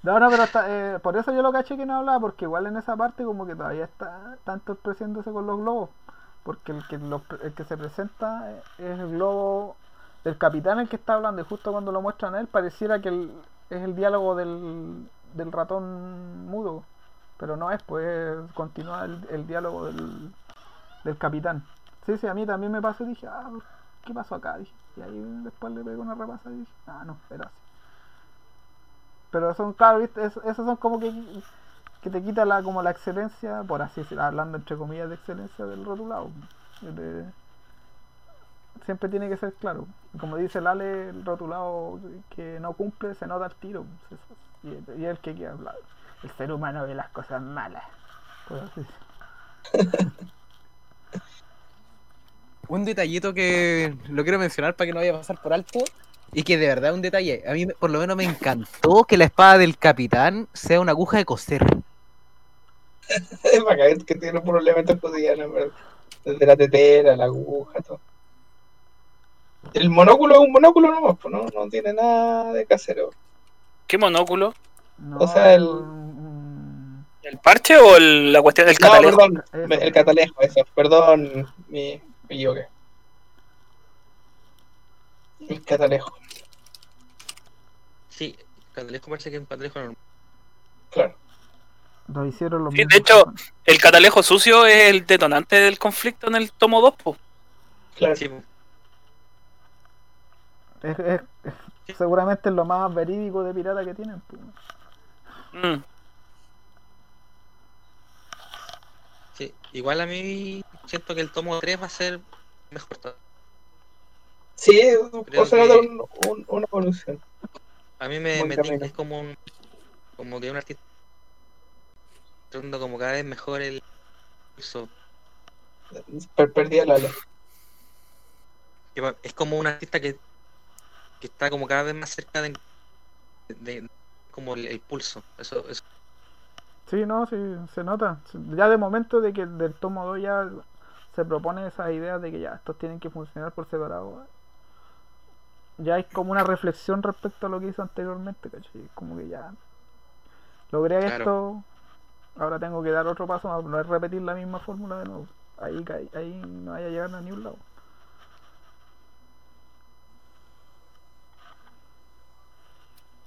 No, no, pero hasta, eh, por eso yo lo caché que no hablaba, porque igual en esa parte como que todavía está tanto presentándose con los globos. Porque el que, lo- el que se presenta eh, es el globo del capitán el que está hablando y justo cuando lo muestran a él pareciera que el- es el diálogo del, del ratón mudo. Pero no es, pues continúa el, el diálogo del, del capitán. Sí, sí, a mí también me pasó y dije, ah, ¿qué pasó acá? Dije, y ahí después le pego una repasa y dije, ah, no, era así. Pero son, claro, ¿viste? Es- esos son como que, que te quita la, como la excelencia, por así decirlo, hablando entre comillas de excelencia del rotulado. Siempre tiene que ser claro. Como dice Lale, el rotulado que no cumple se nota al tiro. Y, y el que hablar. El ser humano ve las cosas malas. así decirlo. Un detallito que lo quiero mencionar para que no vaya a pasar por alto. Y que de verdad es un detalle. A mí por lo menos me encantó que la espada del capitán sea una aguja de coser. Es que tiene un problema cotidiano, en verdad. Desde la tetera, la aguja, todo. El monóculo es un monóculo nomás, pues, no, no tiene nada de casero. ¿Qué monóculo? No, O sea, el- ¿El parche o el- la cuestión del No, catalejo? perdón, el catalejo, eso, perdón, me, me equivoqué. El catalejo, Sí, Catalejo parece que es un catalejo normal. claro. Lo hicieron los Sí, de hecho-. El catalejo sucio es el detonante del conflicto en el tomo 2, po. claro. Sí, po. Es, es- es- seguramente es lo más verídico de pirata que tienen. pues. Mm. sí. Igual a mí siento que el tomo 3 va a ser mejor. Sí, Creo o sea, un- un- una evolución. A mí me, me es como un como que un artista como cada vez mejor el uso. Per- perdí el ala. Es como un artista que, que está como cada vez más cerca de, de- como el, el pulso. Eso, eso Sí, no, sí, se nota. Ya de momento de que del tomo 2 ya se propone esa idea de que ya estos tienen que funcionar por separado. Ya hay como una reflexión respecto a lo que hizo anteriormente, ¿cachai? Como que ya logré Claro. esto, ahora tengo que dar otro paso, no es repetir la misma fórmula de nuevo. Ahí, ahí no vaya a llegar a ningún lado.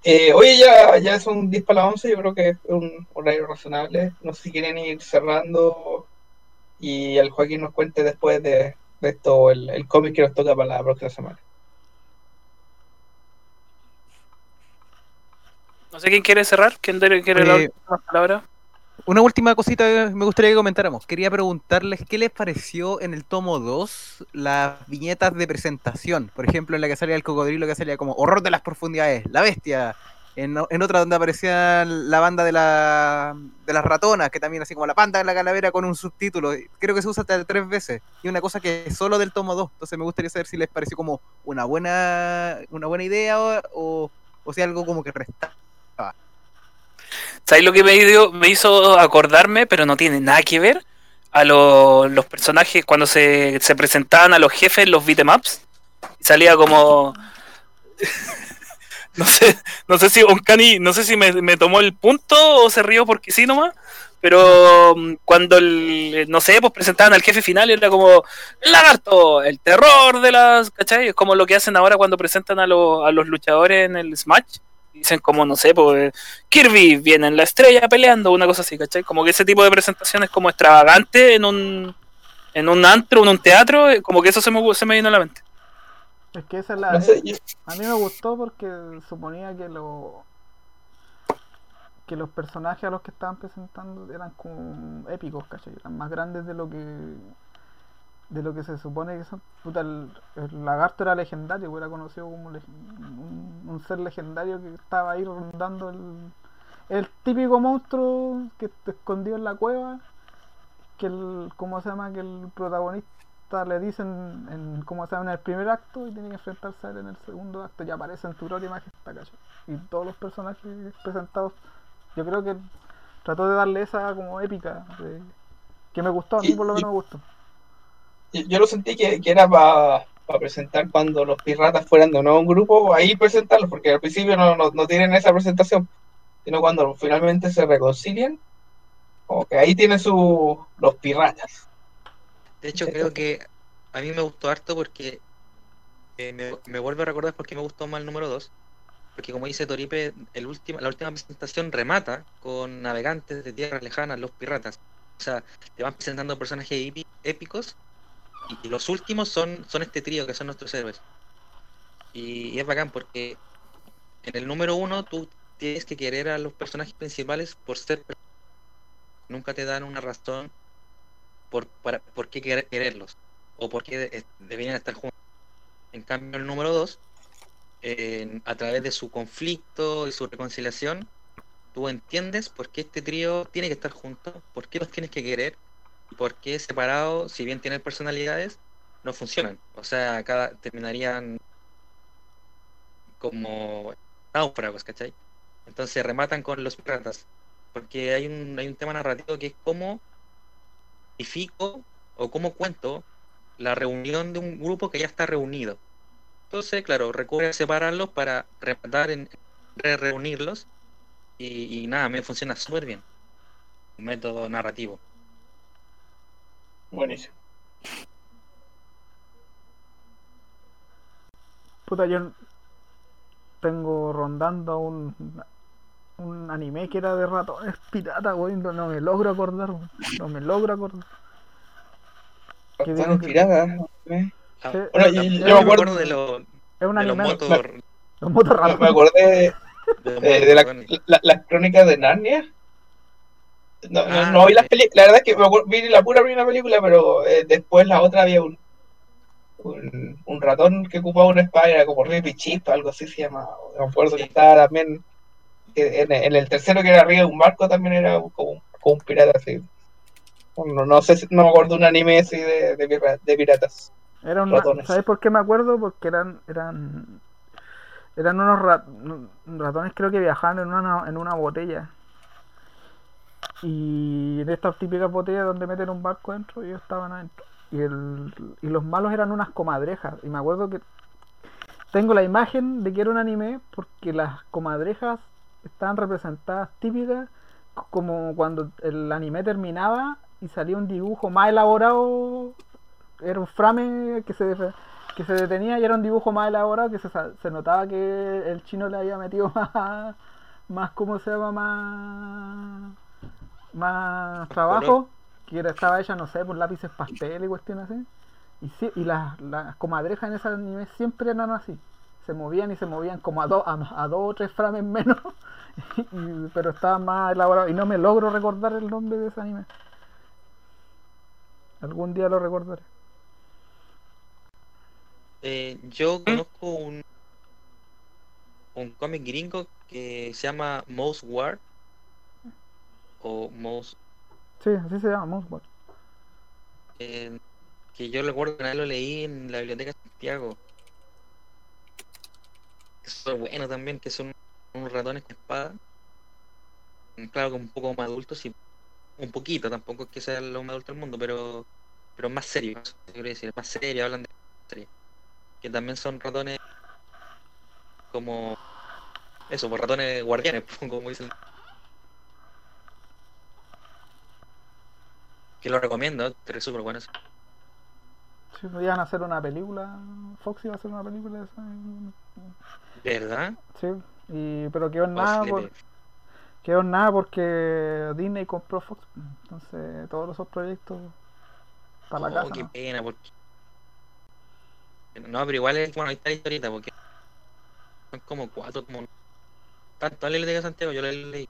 Eh, oye, ya, ya son 10 para las 11, yo creo que es un horario razonable. No sé si quieren ir cerrando y el Joaquín nos cuente después de, de esto el, el cómic que nos toca para la próxima semana. No sé quién quiere cerrar, quién quiere quiere la última palabra. Una última cosita que me gustaría que comentáramos. Quería preguntarles qué les pareció en el tomo 2 las viñetas de presentación. Por ejemplo, en la que salía el cocodrilo que salía como horror de las profundidades, la bestia. En, en otra donde aparecía la banda de, la, de las ratonas, que también así como la panda de la calavera con un subtítulo. Creo que se usa hasta tres veces. Y una cosa que es solo del tomo 2. Entonces me gustaría saber si les pareció como una buena, una buena idea o, o, si algo como que resta. ¿Sabes lo que me, dio- me hizo acordarme, pero no tiene nada que ver? A lo- los personajes cuando se, se presentaban a los jefes en los beatemaps. Salía como. no sé, no sé si Onkani, no sé si me, me tomó el punto o se rió porque sí nomás. Pero mm, cuando el, no sé, pues presentaban al jefe final era como Lagarto, el terror de las, ¿cachai? Es como lo que hacen ahora cuando presentan a, los- a los luchadores en el Smash. Dicen como, no sé, pues Kirby viene en la estrella peleando, una cosa así, ¿cachai? Como que ese tipo de presentaciones como extravagante en un en un antro, en un teatro, eh, como que eso se me, se me vino a la mente. Es que esa es la. No sé, yo- A mí me gustó porque suponía que lo que los personajes a los que estaban presentando eran como épicos, ¿cachai? Eran más grandes de lo que de lo que se supone que son. Puta, el, el lagarto era legendario, era conocido como un, un ser legendario que estaba ahí rondando el, el típico monstruo que te escondió en la cueva, que el, ¿cómo se llama? Que el protagonista le dicen en, ¿cómo se llama? en el primer acto y tiene que enfrentarse a él en el segundo acto y aparece en tu gloria y majestad, ¿cachai? Y todos los personajes presentados, yo creo que trató de darle esa como épica, de- que me gustó, a mí por lo menos me gustó. Yo, lo sentí que, que era para presentar cuando los piratas fueran de nuevo un grupo, ahí presentarlos, porque al principio no, no, no tienen esa presentación, sino cuando finalmente se reconcilian, ahí tienen su, los piratas. De hecho, creo que a mí me gustó harto porque eh, me, me vuelve a recordar por qué me gustó más el número 2. Porque como dice Toripe, el último, la última presentación remata con navegantes de tierras lejanas, los piratas. O sea, te van presentando personajes épi- épicos y, los últimos son, son este trío que son nuestros héroes. Y, es bacán porque en el número uno tú tienes que querer a los personajes principales por ser... Nunca te dan una razón por, para, por qué querer- quererlos o por qué de- deberían estar juntos. En cambio, el número 2, a través de su conflicto y su reconciliación, tú entiendes por qué este trío tiene que estar juntos, por qué los tienes que querer y por qué separados, si bien tienen personalidades, no funcionan. O sea, cada terminarían como náufragos, ¿cachai? Entonces rematan con los piratas, porque hay un, hay un tema narrativo que es cómo justifico o cómo cuento la reunión de un grupo que ya está reunido. Entonces, claro, recurre a separarlos para rematar, en, re- reunirlos. Y, nada, me funciona súper bien. Método narrativo. Buenísimo. Puta, yo tengo rondando un, un anime que era de ratones pirata, weón. No, no me logro acordar, weón. No me logro acordar. ¿eh? Ah, Sí. Bueno, yo- yo me acuerdo- de, los Es un de los anime. motos. Los motos Me, ratones. me acordé de la- la- las crónicas de Narnia. No, Ah, no vi las películas, la verdad es que vi la pura primera película, pero eh, después la otra había un, un, un ratón que ocupaba una espada, era como Rippy Chip, algo así se llamaba. Me acuerdo que estaba también en, en el tercero que era arriba de un barco también era como, un- como un pirata así. No, no sé, si- no me acuerdo de un anime así de, de, pira- de piratas. Era un, Ratones. ¿Sabes por qué me acuerdo? Porque eran eran eran unos ra- ratones creo que viajaban en una, en una botella. Y en estas típicas botellas donde meten un barco dentro, ellos estaban adentro. Y, el, y los malos eran unas comadrejas. Y me acuerdo que tengo la imagen de que era un anime porque las comadrejas estaban representadas típicas como cuando el anime terminaba y salía un dibujo más elaborado era un frame que se, que se detenía y era un dibujo más elaborado que se, se notaba que el chino le había metido más, más ¿cómo se llama? Más, más trabajo, que era, estaba hecha, no sé, por lápices pastel y cuestiones así. Y, sí- y las, las comadrejas en ese anime siempre eran así. Se movían y se movían como a, dos a, a dos o tres frames menos, y- pero estaban más elaborados. Y no me logro recordar el nombre de ese anime. Algún día lo recordaré. Eh, yo conozco un un cómic gringo que se llama Mouse War o Mouse Sí, así se llama Mouseball. eh, que yo recuerdo que lo leí en la biblioteca de Santiago que es bueno también que son unos ratones con espada claro que un poco más adultos y un poquito tampoco es que sea lo más adulto del mundo pero pero más serio eso quiero decir más serio hablan de serie que también son ratones como eso, por ratones guardianes, como dicen. Que lo recomiendo, pero es súper bueno. ese. Sí, iban a hacer una película. Fox iba a hacer una película de esa. ¿Verdad? Sí, y, pero quedó en Oh, nada, por- le- quedó en nada porque Disney compró Fox. Entonces, todos esos proyectos para la Oh, casa. qué ¿no? pena, porque. No, pero igual es bueno, ahí está la historieta, porque son como cuatro, como. Tanto la Biblioteca de Santiago, yo la leí.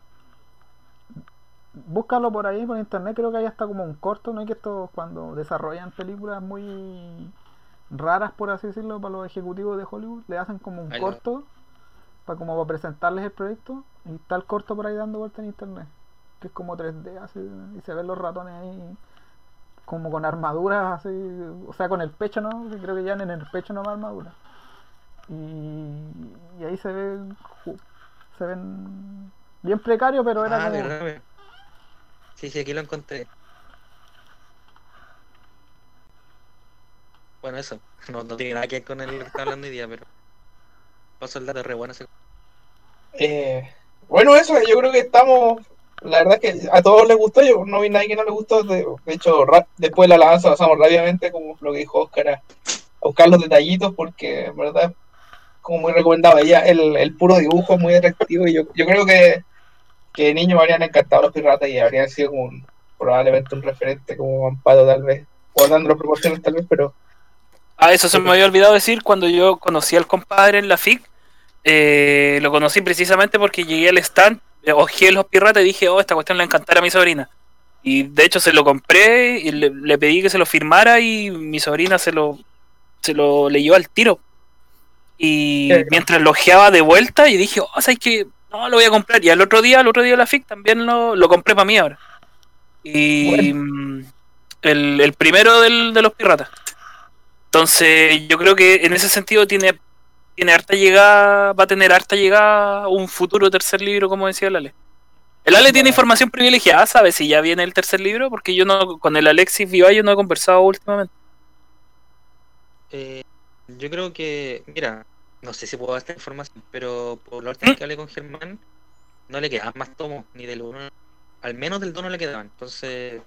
Búscalo por ahí, por internet. Creo que ahí está como un corto. No hay que estos cuando desarrollan películas muy raras, por así decirlo, para los ejecutivos de Hollywood, le hacen como un corto para como para presentarles el proyecto y está el corto por ahí dando vuelta en internet que es como 3D así y se ven los ratones ahí como con armaduras así o sea con el pecho no creo que ya en el pecho no va armadura y, y ahí se ven ju- se ven bien precarios pero era Ah, como. Sí, sí, aquí lo encontré. Bueno, eso. No, no tiene nada que ver con el que está hablando hoy día, pero. Paso el dato re bueno. ese- Eh, bueno, eso, yo creo que estamos. La verdad es que a todos les gustó, yo no vi nadie que no le gustó. De, hecho, después de la alabanza pasamos rápidamente, como lo que dijo Oscar, a, a buscar los detallitos, porque en verdad, como muy recomendado, ya el, el puro dibujo es muy atractivo. Y yo, yo creo que, que de niños me habrían encantado los piratas y habrían sido como un- probablemente un referente, como Amparo, tal vez, guardando las proporciones, tal vez, pero Ah, eso se me había olvidado decir cuando yo conocí al compadre en la FIC. eh, lo conocí precisamente porque llegué al stand, eh, hojeé los piratas y dije, oh, esta cuestión le encantará a mi sobrina. Y de hecho se lo compré y le, le pedí que se lo firmara y mi sobrina se lo, se lo leyó al tiro. Y Qué mientras lo ojeaba de vuelta y dije, oh, ¿sabes que No, lo voy a comprar. Y al otro día, al otro día de la FIC también lo, lo compré para mí ahora. Y mm, el, el primero del- de los piratas. Entonces, yo creo que en ese sentido tiene, tiene harta llegada, va a tener harta llegada un futuro tercer libro, como decía el Ale. El Ale tiene información privilegiada, ¿sabe si ya viene el tercer libro? Porque yo no, con el Alexis Vivallo no he conversado últimamente. Eh, Yo creo que, mira, no sé si puedo dar esta información, pero por la última vez que hablé con Germán, no le quedaban más tomos, ni del uno, al menos del 2 no le quedaban. Entonces,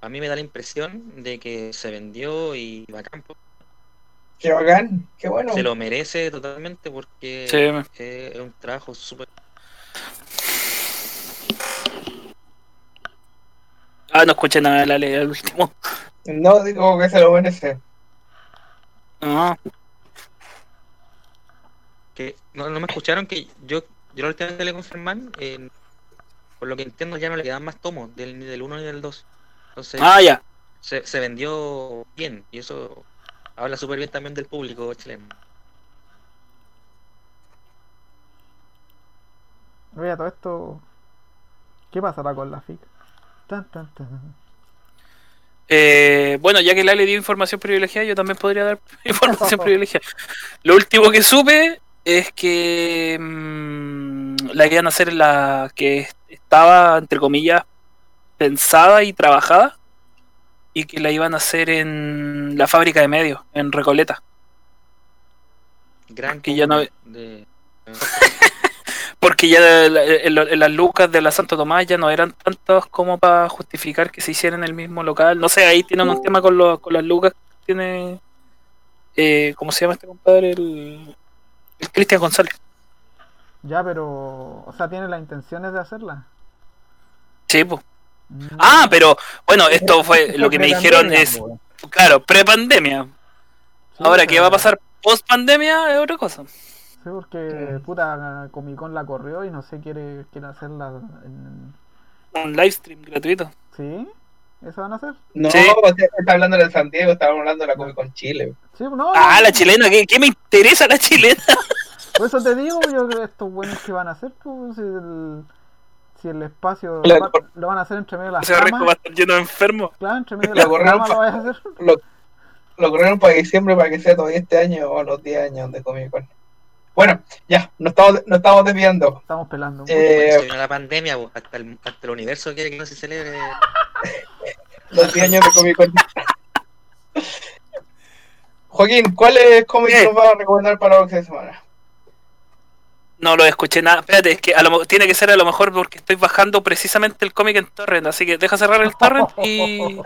a mí me da la impresión de que se vendió y bacán, po. Qué bacán, qué bueno. se lo merece totalmente porque Sí. eh, es un trabajo súper. Ah, no escuché nada de la ley al último. No digo que se lo merece. Ah, que no, no me escucharon que yo yo la última vez que hablé con Germán, eh, por lo que entiendo ya no le quedan más tomos del, ni del 1 ni del 2. Entonces ah, ya. se, se vendió bien y eso habla súper bien también del público chileno. Oye, a todo esto. ¿Qué pasará con la FIC? Tan, tan, tan. Eh, bueno, ya que la le dio información privilegiada, yo también podría dar información privilegiada. Lo último que supe es que mm, la iban a hacer la que estaba, entre comillas, pensada y trabajada, y que la iban a hacer en la fábrica de medios, en Recoleta. Gran Que ya no- de Porque ya las lucas de la Santo Tomás ya no eran tantos como para justificar que se hiciera en el mismo local. No sé, ahí tienen un tema con, los, con las lucas que tiene. Eh, ¿Cómo se llama este compadre? El Cristian González. Ya, pero. O sea, tiene las intenciones de hacerla. Sí. Mm. Ah, pero bueno, esto fue lo que me dijeron es, claro, pre-pandemia. Sí, Ahora, ¿qué va a pasar post-pandemia? Es otra cosa. Sí, porque puta Comic Con la corrió y no sé, quiere, quiere hacerla en. Un live stream gratuito. ¿Sí? ¿Eso van a hacer? No, Sí. usted está hablando de San Diego, estábamos hablando de la Comic Con Chile. Sí, no, Ah, no, la chilena, ¿qué, qué me interesa la chilena? Por eso te digo, yo creo que estos buenos que van a hacer, pues, si el, si el espacio La- va- lo van a hacer entre medio de las Ese resto va a camas. estar lleno de enfermos. Claro, entre medio de La las camas lo vas a hacer. Lo, lo corrieron para diciembre para que sea todavía este año o los 10 años de Comic Con. Bueno, ya, nos estamos, nos estamos desviando. Estamos pelando. Eh, la pandemia, po, hasta el, hasta el universo quiere que no se celebre. los 10 años de Comic Con. Joaquín, ¿cuáles cómics ¿Qué? nos vas a recomendar para la próxima semana? No lo escuché nada. Espérate, es que a lo, tiene que ser a lo mejor porque estoy bajando precisamente el cómic en torrent. Así que deja cerrar el torrent y.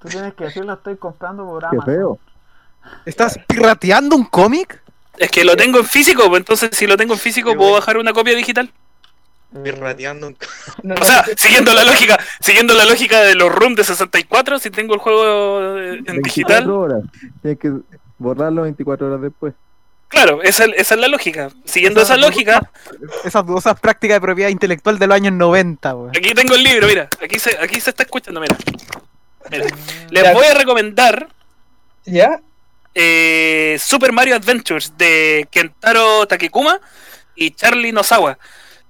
Tú tienes que decirlo, estoy comprando por Qué Amazon. feo. ¿Estás pirateando un cómic? Es que lo tengo en físico, pues entonces si lo tengo en físico, Qué ¿puedo bajar una copia digital? No, O sea, siguiendo la lógica, siguiendo la lógica de los ROM de 64, si tengo el juego eh, en 24 digital, horas. Tienes que borrarlo 24 horas después. claro, esa, esa es la lógica. Siguiendo esa lógica, Esas dudosas prácticas de propiedad intelectual de los años 90, weón. aquí tengo el libro, mira, aquí se, aquí se está escuchando, mira. Mira, les Ya. voy a recomendar ¿Ya? eh, Super Mario Adventures de Kentaro Takekuma y Charlie Nozawa.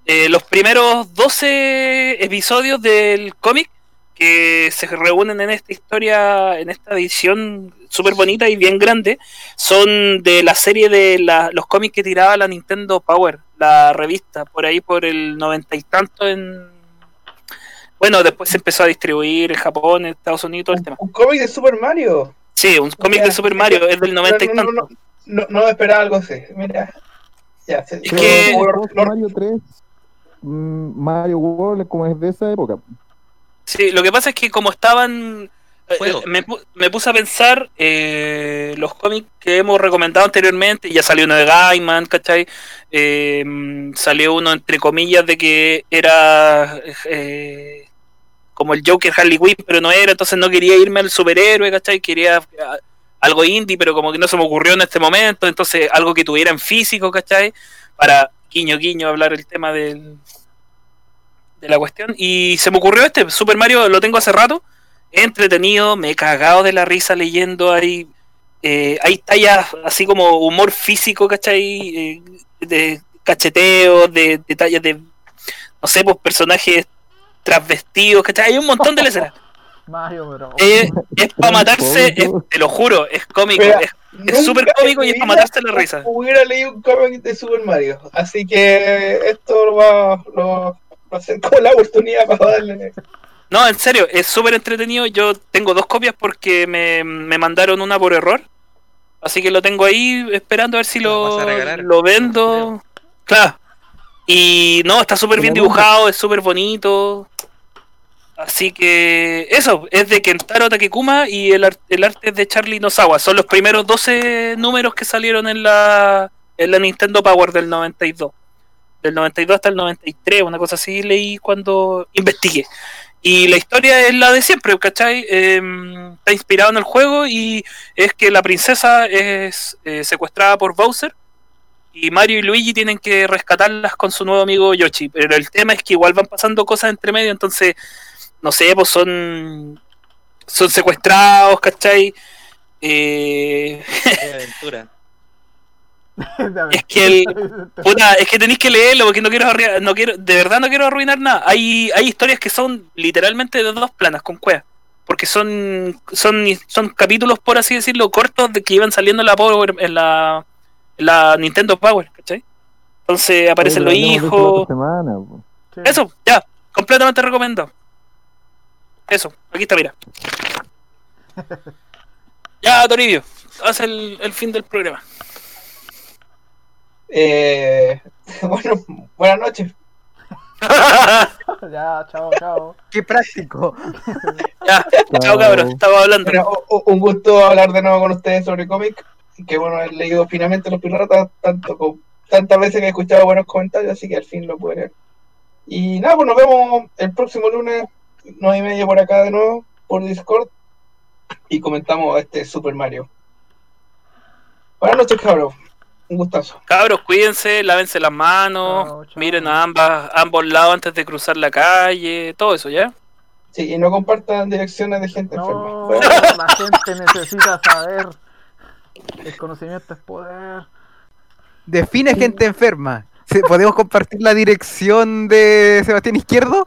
Eh, los primeros 12 episodios del cómic que se reúnen en esta historia, en esta edición súper bonita y bien grande, son de la serie de la- los cómics que tiraba la Nintendo Power, la revista, por ahí por el noventa y tanto en... Bueno, después se empezó a distribuir en Japón, en Estados Unidos, todo el tema. ¿Un cómic de Super Mario? Sí, un cómic de Super Mario, es del noventa y No, no, tanto. no, no, no esperaba algo así. Mira. Ya, se- Es que- Mario 3, mm, Mario World, como es de esa época. Sí, lo que pasa es que como estaban... eh, Juego. Me, pu- me puse a pensar eh, los cómics que hemos recomendado anteriormente, ya salió uno de Gaiman, ¿cachai? Eh, mm, salió uno entre comillas de que era eh, como el Joker Harley Quinn, pero no era, entonces no quería irme al superhéroe, ¿cachai? Quería algo indie, pero como que no se me ocurrió en este momento, entonces algo que tuviera en físico, ¿cachai? Para guiño guiño hablar el tema del, de la cuestión. Y se me ocurrió este, Super Mario lo tengo hace rato, entretenido, me he cagado de la risa leyendo ahí. eh, hay tallas así como humor físico, ¿cachai? Eh, de cacheteos, de detalles de, no sé, pues personajes transvestidos, ¿cachai? Hay un montón de escenas. Mario, pero. Eh, es para matarse, es- te lo juro, es cómico, Mira, es, súper cómico y es para matarse la risa. Hubiera leído un cómic de Super Mario. Así que esto lo va, lo, va a ser como la oportunidad para darle. No, en serio, es súper entretenido. Yo tengo dos copias porque me, me mandaron una por error. Así que lo tengo ahí esperando a ver si Lo lo, lo vendo. Claro. Y no, está súper bien dibujado, es súper bonito. Así que eso, es de Kentaro Takekuma y el, ar- el arte es de Charlie Nozawa. Son los primeros 12 números que salieron en la, en la Nintendo Power del 92. Del 92 hasta el 93, una cosa así leí cuando investigué. Y la historia es la de siempre, ¿cachai? Em, está inspirado en el juego y es que la princesa es eh, secuestrada por Bowser y Mario y Luigi tienen que rescatarlas con su nuevo amigo Yoshi. Pero el tema es que igual van pasando cosas entre medio, entonces, no sé, pues son, son secuestrados, ¿cachai? Eh, aventura. es que el, Puta, es que tenéis que leerlo porque no quiero, no quiero, de verdad no quiero arruinar nada. Hay, hay historias que son literalmente de dos planas con cuevas. Porque son, son, son capítulos, por así decirlo, cortos de que iban saliendo en la Power, en la, en la Nintendo Power, ¿cachai? Entonces aparecen los hijos. Sí. Eso, ya, completamente recomendado. Eso, aquí está, mira. Ya, Toribio, haz el, el fin del programa. Eh, bueno, buenas noches. Ya, chao, chao. Qué práctico. ya, chao cabros, estaba hablando. Un gusto hablar de nuevo con ustedes sobre cómic. Que bueno, he leído finalmente Los Piratas tanto con, tantas veces que he escuchado buenos comentarios, así que al fin lo pude leer. Y nada, pues nos vemos el próximo lunes, nueve y media por acá de nuevo, por Discord, y comentamos este Super Mario. Buenas noches, cabros. Un gustazo. Cabros, cuídense, lávense las manos, Chao, chao. miren a ambas, ambos lados antes de cruzar la calle, todo eso, ¿ya? Sí, y no compartan direcciones de gente enferma. No, Bueno, la gente necesita saber. El conocimiento es poder. Define gente enferma. ¿Se- ¿Podemos compartir la dirección de Sebastián Izquierdo?